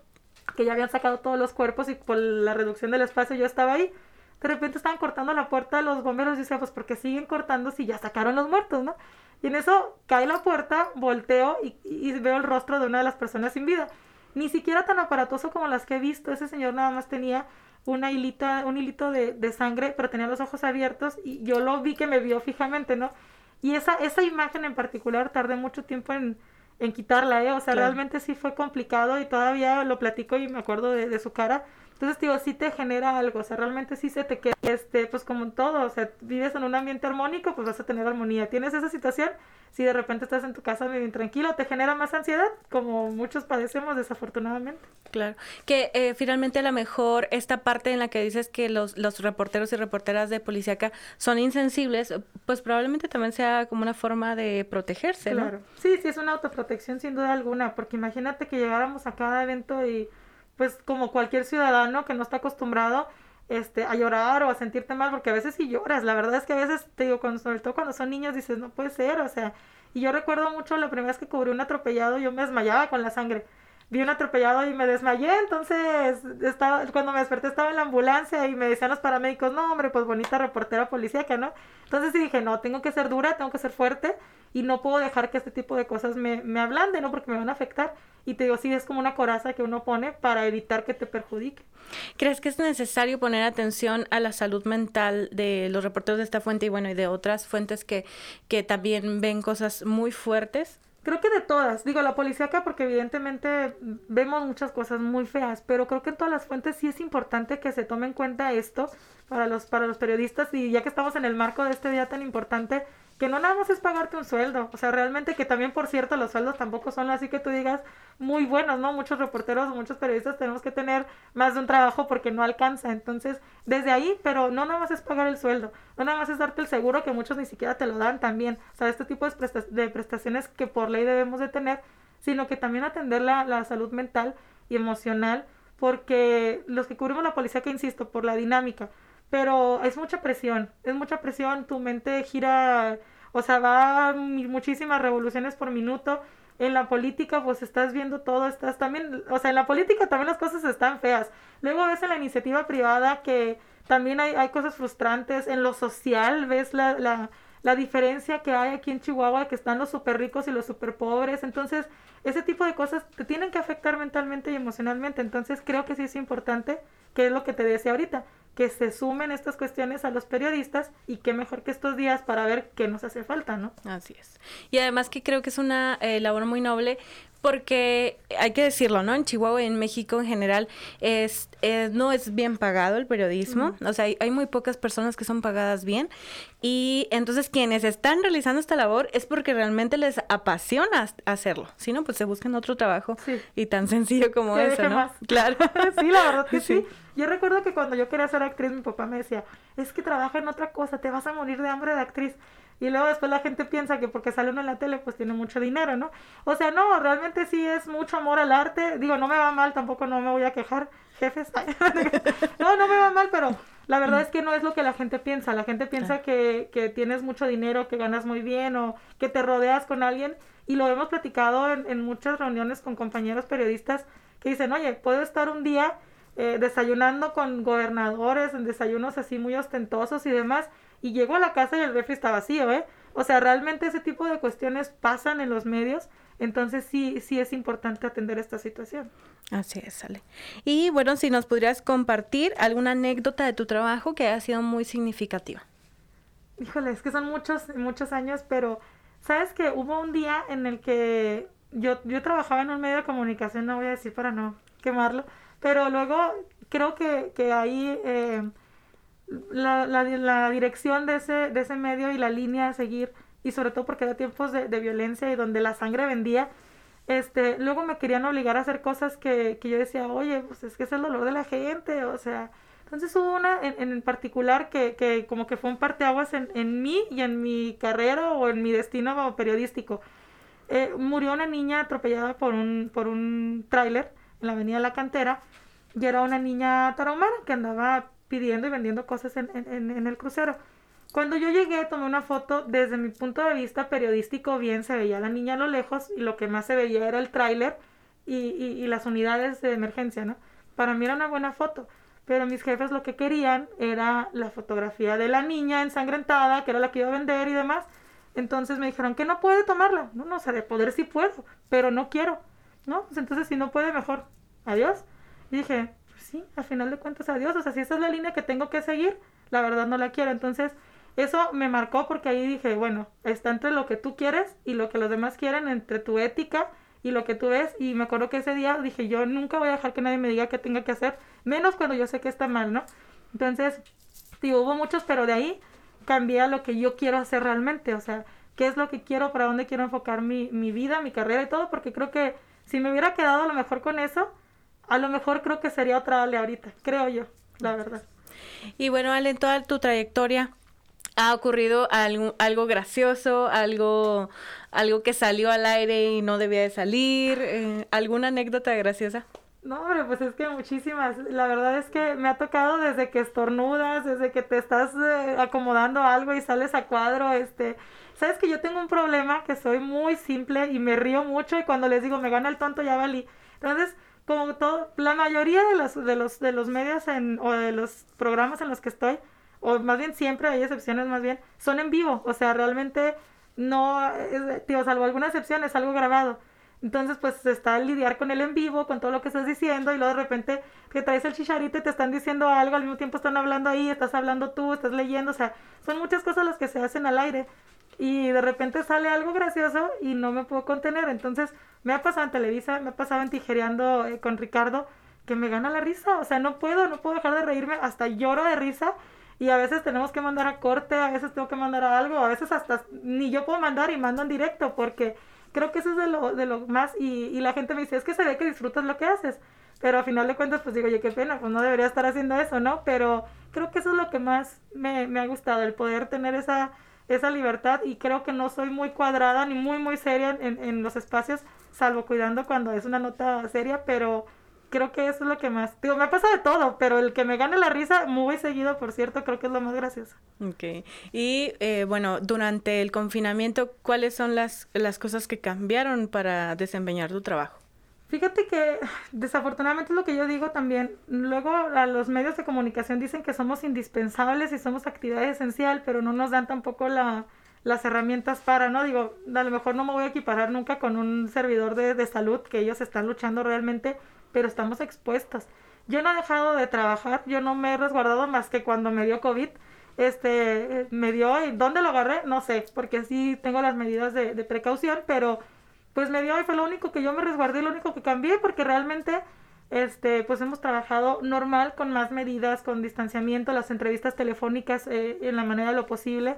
que ya habían sacado todos los cuerpos y por la reducción del espacio yo estaba ahí, de repente estaban cortando la puerta de los bomberos y decía, pues porque siguen cortando si ya sacaron los muertos, ¿no? Y en eso cae la puerta, volteo y, veo el rostro de una de las personas sin vida. Ni siquiera tan aparatoso como las que he visto, ese señor nada más tenía una hilita, un hilito de, de, sangre, pero tenía los ojos abiertos y yo lo vi que me vio fijamente, ¿no? Y esa, esa imagen en particular tardé mucho tiempo en, en quitarla, ¿eh? O sea, realmente sí fue complicado y todavía lo platico y me acuerdo de, de su cara. Entonces, digo, sí te genera algo, o sea, realmente sí se te queda, este, pues como en todo, o sea, vives en un ambiente armónico, pues vas a tener armonía. Tienes esa situación, si de repente estás en tu casa bien tranquilo, te genera más ansiedad, como muchos padecemos desafortunadamente. Claro, que eh, finalmente a lo mejor esta parte en la que dices que los, los reporteros y reporteras de policíaca son insensibles, pues probablemente también sea como una forma de protegerse, ¿no? Claro, sí, sí, es una autoprotección sin duda alguna, porque imagínate que llegáramos a cada evento y pues como cualquier ciudadano que no está acostumbrado este, a llorar o a sentirte mal, porque a veces sí lloras, la verdad es que a veces, te digo, cuando, sobre todo cuando son niños dices, no puede ser, o sea, y yo recuerdo mucho la primera vez que cubrí un atropellado, yo me desmayaba con la sangre, vi un atropellado y me desmayé, entonces estaba, cuando me desperté estaba en la ambulancia y me decían los paramédicos, no hombre, pues bonita reportera policíaca, ¿no? Entonces dije, no, tengo que ser dura, tengo que ser fuerte y no puedo dejar que este tipo de cosas me, me ablanden, ¿no? Porque me van a afectar. Y te digo, sí, es como una coraza que uno pone para evitar que te perjudique. ¿Crees que es necesario poner atención a la salud mental de los reporteros de esta fuente y bueno, y de otras fuentes que, que también ven cosas muy fuertes? Creo que de todas. Digo, la policíaca porque evidentemente vemos muchas cosas muy feas, pero creo que en todas las fuentes sí es importante que se tome en cuenta esto para los, para los periodistas y ya que estamos en el marco de este día tan importante, que no nada más es pagarte un sueldo, o sea, realmente que también, por cierto, los sueldos tampoco son así que tú digas muy buenos, ¿no? Muchos reporteros, muchos periodistas tenemos que tener más de un trabajo porque no alcanza, entonces, desde ahí, pero no nada más es pagar el sueldo, no nada más es darte el seguro que muchos ni siquiera te lo dan también, o sea, este tipo de, prestaciones que por ley debemos de tener, sino que también atender la, la salud mental y emocional, porque los que cubrimos la policía, que insisto, por la dinámica, pero es mucha presión, es mucha presión, tu mente gira, o sea, va muchísimas revoluciones por minuto. En la política, pues estás viendo todo, estás también, o sea, en la política también las cosas están feas. Luego ves en la iniciativa privada que también hay, hay cosas frustrantes. En lo social ves la, la, la diferencia que hay aquí en Chihuahua, que están los súper ricos y los súper pobres. Entonces, ese tipo de cosas te tienen que afectar mentalmente y emocionalmente. Entonces, creo que sí es importante, que es lo que te decía ahorita, que se sumen estas cuestiones a los periodistas y qué mejor que estos días para ver qué nos hace falta, ¿no? Así es. Y además que creo que es una eh, labor muy noble porque hay que decirlo, ¿no? En Chihuahua y en México en general es, no es bien pagado el periodismo, o sea, hay, hay, muy pocas personas que son pagadas bien y entonces quienes están realizando esta labor es porque realmente les apasiona hacerlo, si no, pues se buscan otro trabajo y tan sencillo como eso, ¿no? Más. Claro. sí, la verdad que sí. Yo recuerdo que cuando yo quería ser actriz, mi papá me decía, es que trabaja en otra cosa, te vas a morir de hambre de actriz. Y luego después la gente piensa que porque sale uno en la tele, pues tiene mucho dinero, ¿no? O sea, no, realmente sí es mucho amor al arte. Digo, no me va mal, tampoco no me voy a quejar, jefes. no, no me va mal, pero la verdad es que no es lo que la gente piensa. La gente piensa que, que tienes mucho dinero, que ganas muy bien o que te rodeas con alguien. Y lo hemos platicado en, en muchas reuniones con compañeros periodistas que dicen, oye, puedo estar un día eh, desayunando con gobernadores, en desayunos así muy ostentosos y demás, y llego a la casa y el refri está vacío, ¿eh? O sea, realmente ese tipo de cuestiones pasan en los medios, entonces sí, sí es importante atender esta situación. Así es, sale. Y bueno, si nos podrías compartir alguna anécdota de tu trabajo que haya sido muy significativa. Híjole, es que son muchos, muchos años, pero sabes que hubo un día en el que yo, yo trabajaba en un medio de comunicación, no voy a decir para no quemarlo, pero luego creo que, que ahí eh, la, la, la, dirección de ese, de ese medio y la línea a seguir, y sobre todo porque era tiempos de, de, violencia y donde la sangre vendía, este, luego me querían obligar a hacer cosas que, que yo decía, oye, pues es que es el dolor de la gente, o sea, entonces hubo una en, en particular que, que, como que fue un parteaguas en, en mí y en mi carrera o en mi destino periodístico. Eh, murió una niña atropellada por un, por un tráiler en la avenida La Cantera y era una niña tarahumara que andaba pidiendo y vendiendo cosas en, en, en, el crucero. Cuando yo llegué, tomé una foto, desde mi punto de vista periodístico, bien se veía la niña a lo lejos y lo que más se veía era el tráiler y, y, las unidades de emergencia, ¿no? Para mí era una buena foto, pero mis jefes lo que querían era la fotografía de la niña ensangrentada, que era la que iba a vender y demás. Entonces me dijeron que no puede tomarla. No, no, o sea, de poder sí puedo, pero no quiero, ¿no? Pues entonces si no puede, mejor, adiós. Y dije, sí, al final de cuentas, adiós. O sea, si esa es la línea que tengo que seguir, la verdad no la quiero. Entonces, eso me marcó porque ahí dije, bueno, está entre lo que tú quieres y lo que los demás quieren, entre tu ética y lo que tú ves. Y me acuerdo que ese día dije, yo nunca voy a dejar que nadie me diga qué tenga que hacer, menos cuando yo sé que está mal, ¿no? Entonces, sí, hubo muchos, pero de ahí cambié a lo que yo quiero hacer realmente. O sea, qué es lo que quiero, para dónde quiero enfocar mi, mi vida, mi carrera y todo, porque creo que si me hubiera quedado a lo mejor con eso, a lo mejor creo que sería otra Ale ahorita, creo yo, la verdad. Y bueno, Ale, en toda tu trayectoria, ¿ha ocurrido algo, algo gracioso, algo, algo que salió al aire y no debía de salir? Eh, ¿Alguna anécdota graciosa? No, hombre, pues es que muchísimas. La verdad es que me ha tocado desde que estornudas, desde que te estás eh, acomodando algo y sales a cuadro, este... Sabes que yo tengo un problema que soy muy simple y me río mucho y cuando les digo me gana el tonto ya valí. Entonces, como todo, la mayoría de los, de los, de los medios en, o de los programas en los que estoy, o más bien siempre, hay excepciones más bien, son en vivo, o sea, realmente no, es, tío, salvo alguna excepción, es algo grabado. Entonces, pues está lidiar con el en vivo, con todo lo que estás diciendo, y luego de repente que traes el chicharito y te están diciendo algo, al mismo tiempo están hablando ahí, estás hablando tú, estás leyendo, o sea, son muchas cosas las que se hacen al aire. Y de repente sale algo gracioso y no me puedo contener. Entonces, me ha pasado en Televisa, me ha pasado en Tijereando eh, con Ricardo, que me gana la risa. O sea, no puedo, no puedo dejar de reírme, hasta lloro de risa. Y a veces tenemos que mandar a corte, a veces tengo que mandar a algo, a veces hasta ni yo puedo mandar y mando en directo, porque creo que eso es de lo, de lo más. Y, y la gente me dice, es que se ve que disfrutas lo que haces. Pero a final de cuentas, pues digo, oye, qué pena, pues no debería estar haciendo eso, ¿no? Pero creo que eso es lo que más me, me ha gustado, el poder tener esa esa libertad y creo que no soy muy cuadrada ni muy muy seria en, en los espacios, salvo cuidando cuando es una nota seria, pero creo que eso es lo que más, digo, me ha pasado de todo, pero el que me gane la risa muy seguido, por cierto, creo que es lo más gracioso. Ok, y eh, bueno, durante el confinamiento, ¿cuáles son las, las cosas que cambiaron para desempeñar tu trabajo? Fíjate que desafortunadamente es lo que yo digo también. Luego a los medios de comunicación dicen que somos indispensables y somos actividad esencial, pero no nos dan tampoco la, las herramientas para, ¿no? Digo, a lo mejor no me voy a equiparar nunca con un servidor de, de salud, que ellos están luchando realmente, pero estamos expuestos. Yo no he dejado de trabajar, yo no me he resguardado más que cuando me dio COVID. Este, me dio, ¿y dónde lo agarré? No sé, porque sí tengo las medidas de, de precaución, pero pues me dio y fue lo único que yo me resguardé, lo único que cambié, porque realmente, este, pues hemos trabajado normal, con más medidas, con distanciamiento, las entrevistas telefónicas eh, en la manera de lo posible,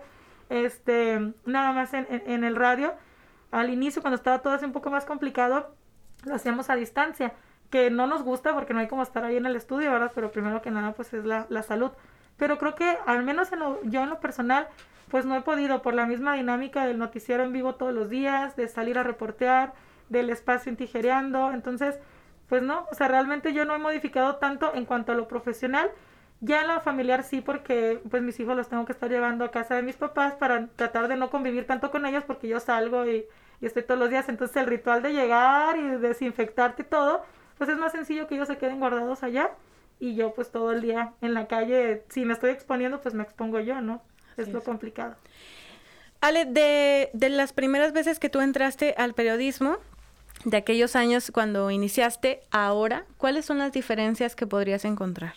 este, nada más en, en, en, el radio. Al inicio, cuando estaba todo así un poco más complicado, lo hacíamos a distancia, que no nos gusta porque no hay como estar ahí en el estudio, ¿verdad? Pero primero que nada, pues es la, la salud. Pero creo que, al menos en lo, yo en lo personal, pues no he podido por la misma dinámica del noticiero en vivo todos los días, de salir a reportear, del espacio en tijereando, entonces, pues no, o sea, realmente yo no he modificado tanto en cuanto a lo profesional, ya en lo familiar sí, porque pues mis hijos los tengo que estar llevando a casa de mis papás para tratar de no convivir tanto con ellos porque yo salgo y, y estoy todos los días, entonces el ritual de llegar y desinfectarte y todo, pues es más sencillo que ellos se queden guardados allá y yo pues todo el día en la calle, si me estoy exponiendo, pues me expongo yo, ¿no? es lo complicado. Ale, de, de las primeras veces que tú entraste al periodismo, de aquellos años cuando iniciaste, ahora, ¿cuáles son las diferencias que podrías encontrar?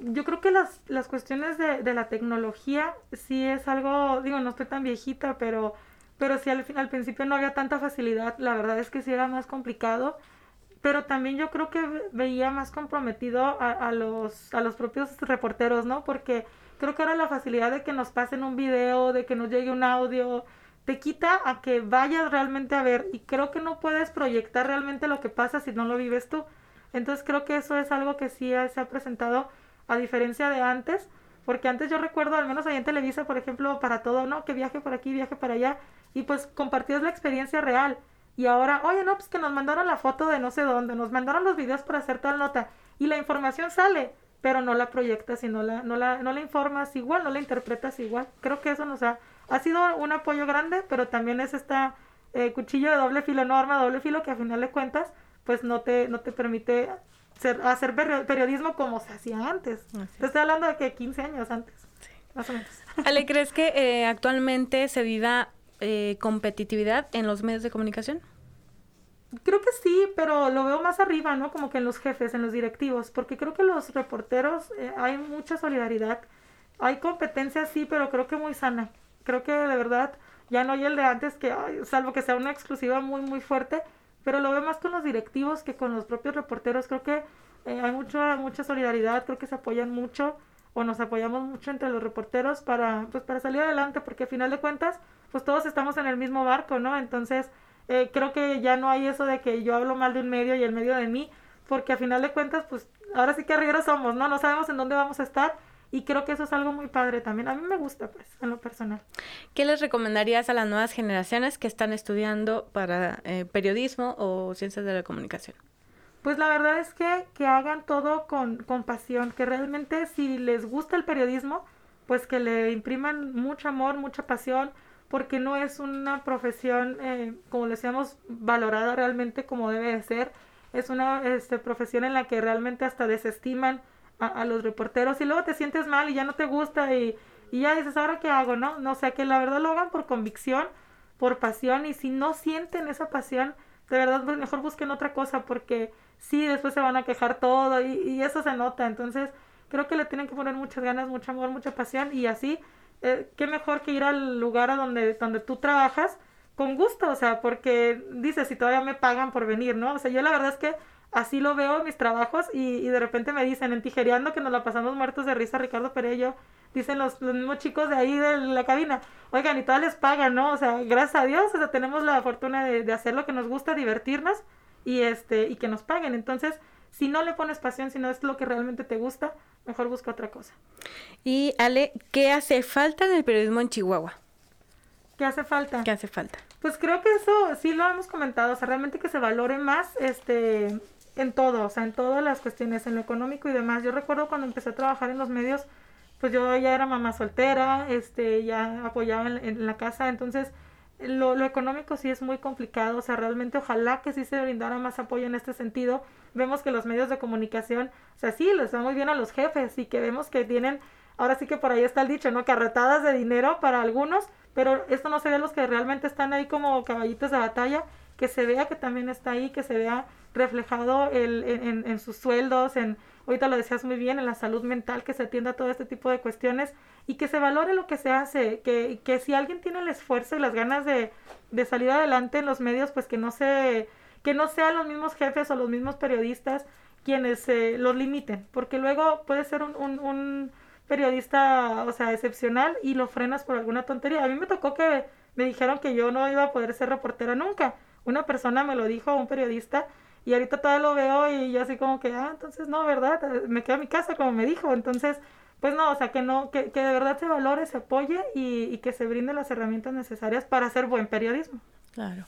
Yo creo que las, las cuestiones de, de la tecnología sí es algo, digo, no estoy tan viejita, pero, pero sí al, al principio no había tanta facilidad, la verdad es que sí era más complicado pero también yo creo que veía más comprometido a, los, a los propios reporteros, ¿no? Porque creo que ahora la facilidad de que nos pasen un video, de que nos llegue un audio, te quita a que vayas realmente a ver y creo que no puedes proyectar realmente lo que pasa si no lo vives tú. Entonces creo que eso es algo que sí se ha presentado a diferencia de antes, porque antes yo recuerdo, al menos ahí en Televisa, por ejemplo, para todo, ¿no? Que viaje por aquí, viaje para allá, y pues compartías la experiencia real. Y ahora, oye, no, pues que nos mandaron la foto de no sé dónde, nos mandaron los videos para hacer tal nota, y la información sale, pero no la proyectas y no la, no la, no la informas igual, no la interpretas igual. Creo que eso nos ha, ha sido un apoyo grande, pero también es esta eh, cuchillo de doble filo, no arma de doble filo, que a final de cuentas, pues no te, no te permite hacer periodismo como se hacía antes. Te estoy hablando de que 15 años antes, más o menos. Ale, ¿crees que eh, actualmente se viva eh, competitividad en los medios de comunicación? Creo que sí, pero lo veo más arriba, ¿no? Como que en los jefes, en los directivos, porque creo que los reporteros eh, hay mucha solidaridad. Hay competencia, sí, pero creo que muy sana. Creo que de verdad ya no hay el de antes, que salvo que sea una exclusiva muy, muy fuerte, pero lo veo más con los directivos que con los propios reporteros. Creo que eh, hay mucha, mucha solidaridad, creo que se apoyan mucho o nos apoyamos mucho entre los reporteros para, pues, para salir adelante, porque al final de cuentas, pues todos estamos en el mismo barco, ¿no? Entonces, eh, creo que ya no hay eso de que yo hablo mal de un medio y el medio de mí, porque al final de cuentas, pues ahora sí que arrieros somos, ¿no? No sabemos en dónde vamos a estar y creo que eso es algo muy padre también. A mí me gusta, pues, en lo personal. ¿Qué les recomendarías a las nuevas generaciones que están estudiando para eh, periodismo o ciencias de la comunicación? Pues la verdad es que, que hagan todo con, con pasión, que realmente si les gusta el periodismo, pues que le impriman mucho amor, mucha pasión, porque no es una profesión, eh, como decíamos, valorada realmente como debe de ser. Es una este, profesión en la que realmente hasta desestiman a, los reporteros y luego te sientes mal y ya no te gusta y, y ya dices, ¿ahora qué hago? ¿No? no o sea, que la verdad lo hagan por convicción, por pasión y si no sienten esa pasión, de verdad pues mejor busquen otra cosa porque sí, después se van a quejar todo y, y eso se nota. Entonces, creo que le tienen que poner muchas ganas, mucho amor, mucha pasión y así, eh, qué mejor que ir al lugar a donde, donde tú trabajas con gusto, o sea, porque dices, si todavía me pagan por venir, ¿no? O sea, yo la verdad es que así lo veo mis trabajos y, y, de repente me dicen en Tijereando que nos la pasamos muertos de risa Ricardo Perello, dicen los, los mismos chicos de ahí de la cabina, oigan, y todas les pagan, ¿no? O sea, gracias a Dios, o sea, tenemos la fortuna de, de hacer lo que nos gusta, divertirnos y este, y que nos paguen. Entonces, si no le pones pasión, si no es lo que realmente te gusta, mejor busca otra cosa. Y Ale, ¿qué hace falta en el periodismo en Chihuahua? ¿Qué hace falta? ¿Qué hace falta? Pues creo que eso sí lo hemos comentado, o sea, realmente que se valore más este en todo, o sea, en todas las cuestiones, en lo económico y demás. Yo recuerdo cuando empecé a trabajar en los medios, pues yo ya era mamá soltera, este, ya apoyaba en, la casa, entonces lo, lo, económico sí es muy complicado, o sea, realmente ojalá que sí se brindara más apoyo en este sentido. Vemos que los medios de comunicación, o sea, sí, les va muy bien a los jefes y que vemos que tienen, ahora sí que por ahí está el dicho, ¿no? Carretadas de dinero para algunos, pero esto no se ve los que realmente están ahí como caballitos de batalla, que se vea que también está ahí, que se vea reflejado el, en, en, sus sueldos, en, ahorita lo decías muy bien, en la salud mental, que se atienda todo este tipo de cuestiones y que se valore lo que se hace, que, que si alguien tiene el esfuerzo y las ganas de, de salir adelante en los medios, pues que no se, que no sean los mismos jefes o los mismos periodistas quienes eh, los limiten, porque luego puede ser un, un, un periodista, o sea, excepcional y lo frenas por alguna tontería. A mí me tocó que me dijeron que yo no iba a poder ser reportera nunca. Una persona me lo dijo, un periodista, y ahorita todavía lo veo y yo así como que, ah, entonces no, ¿verdad? Me quedo a mi casa como me dijo. Entonces, pues no, o sea, que no, que, que de verdad se valore, se apoye y, y que se brinde las herramientas necesarias para hacer buen periodismo. Claro.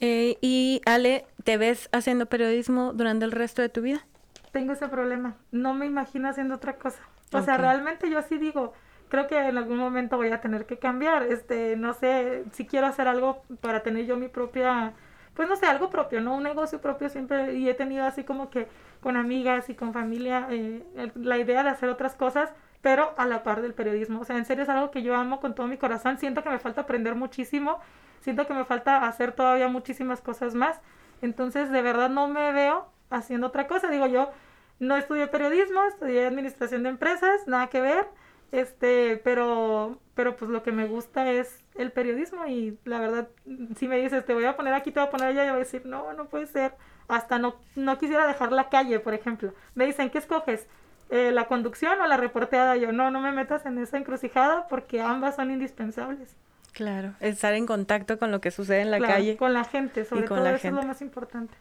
Eh, y Ale, ¿te ves haciendo periodismo durante el resto de tu vida? Tengo ese problema. No me imagino haciendo otra cosa. O sea, realmente yo sí digo, creo que en algún momento voy a tener que cambiar. Este, no sé, si quiero hacer algo para tener yo mi propia pues no sé, algo propio, ¿no? Un negocio propio siempre, y he tenido así como que con amigas y con familia eh, la idea de hacer otras cosas, pero a la par del periodismo. O sea, en serio es algo que yo amo con todo mi corazón. Siento que me falta aprender muchísimo, siento que me falta hacer todavía muchísimas cosas más. Entonces, de verdad no me veo haciendo otra cosa. Digo, yo no estudié periodismo, estudié administración de empresas, nada que ver. Este, pero, pero pues lo que me gusta es el periodismo y la verdad, si me dices, te voy a poner aquí, te voy a poner allá, yo voy a decir, no, no puede ser. Hasta no, no quisiera dejar la calle, por ejemplo. Me dicen, ¿qué escoges? Eh, ¿La conducción o la reporteada? Yo, no, no me metas en esa encrucijada porque ambas son indispensables. Claro, estar en contacto con lo que sucede en la calle. Con la gente, sobre todo, eso es lo más importante.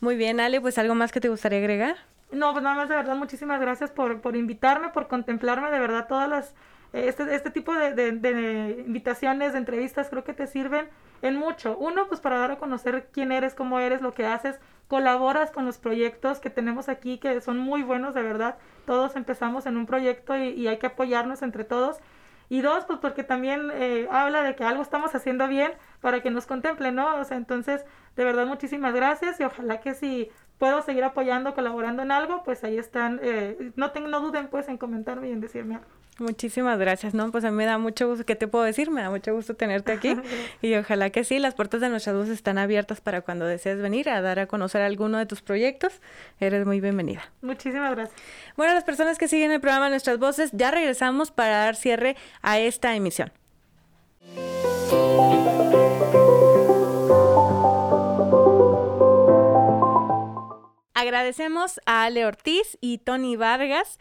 Muy bien, Ale, pues algo más que te gustaría agregar. No, pues nada más de verdad, muchísimas gracias por, por invitarme, por contemplarme, de verdad, todas las, eh, este, este tipo de, de, invitaciones, de entrevistas, creo que te sirven en mucho. Uno, pues para dar a conocer quién eres, cómo eres, lo que haces, colaboras con los proyectos que tenemos aquí, que son muy buenos, de verdad. Todos empezamos en un proyecto y, y hay que apoyarnos entre todos. Y dos, pues porque también eh, habla de que algo estamos haciendo bien para que nos contemplen, ¿no? O sea, entonces, de verdad, muchísimas gracias y ojalá que si puedo seguir apoyando, colaborando en algo, pues ahí están. Eh, no, tengo, no duden pues en comentarme y en decirme algo. Muchísimas gracias, ¿no? Pues a mí me da mucho gusto, ¿qué te puedo decir? Me da mucho gusto tenerte aquí y ojalá que sí, las puertas de nuestras voces están abiertas para cuando desees venir a dar a conocer alguno de tus proyectos, eres muy bienvenida. Muchísimas gracias. Bueno, las personas que siguen el programa Nuestras Voces, ya regresamos para dar cierre a esta emisión. Agradecemos a Ale Ortiz y Tony Vargas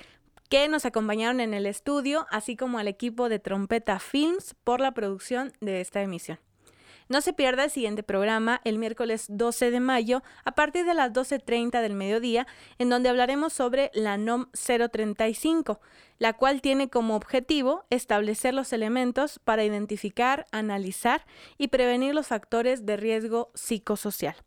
que nos acompañaron en el estudio, así como al equipo de Trompeta Films por la producción de esta emisión. No se pierda el siguiente programa el miércoles 12 de mayo a partir de las 12.30 del mediodía, en donde hablaremos sobre la NOM 035, la cual tiene como objetivo establecer los elementos para identificar, analizar y prevenir los factores de riesgo psicosocial.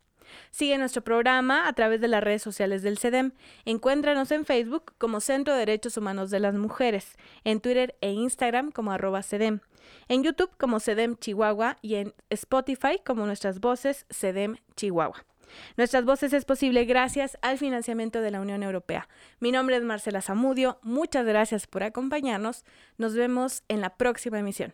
Sigue nuestro programa a través de las redes sociales del CEDEM. Encuéntranos en Facebook como Centro de Derechos Humanos de las Mujeres, en Twitter e Instagram como arroba CEDEM, en YouTube como CEDEM Chihuahua y en Spotify como nuestras voces CEDEM Chihuahua. Nuestras voces es posible gracias al financiamiento de la Unión Europea. Mi nombre es Marcela Zamudio, muchas gracias por acompañarnos, nos vemos en la próxima emisión.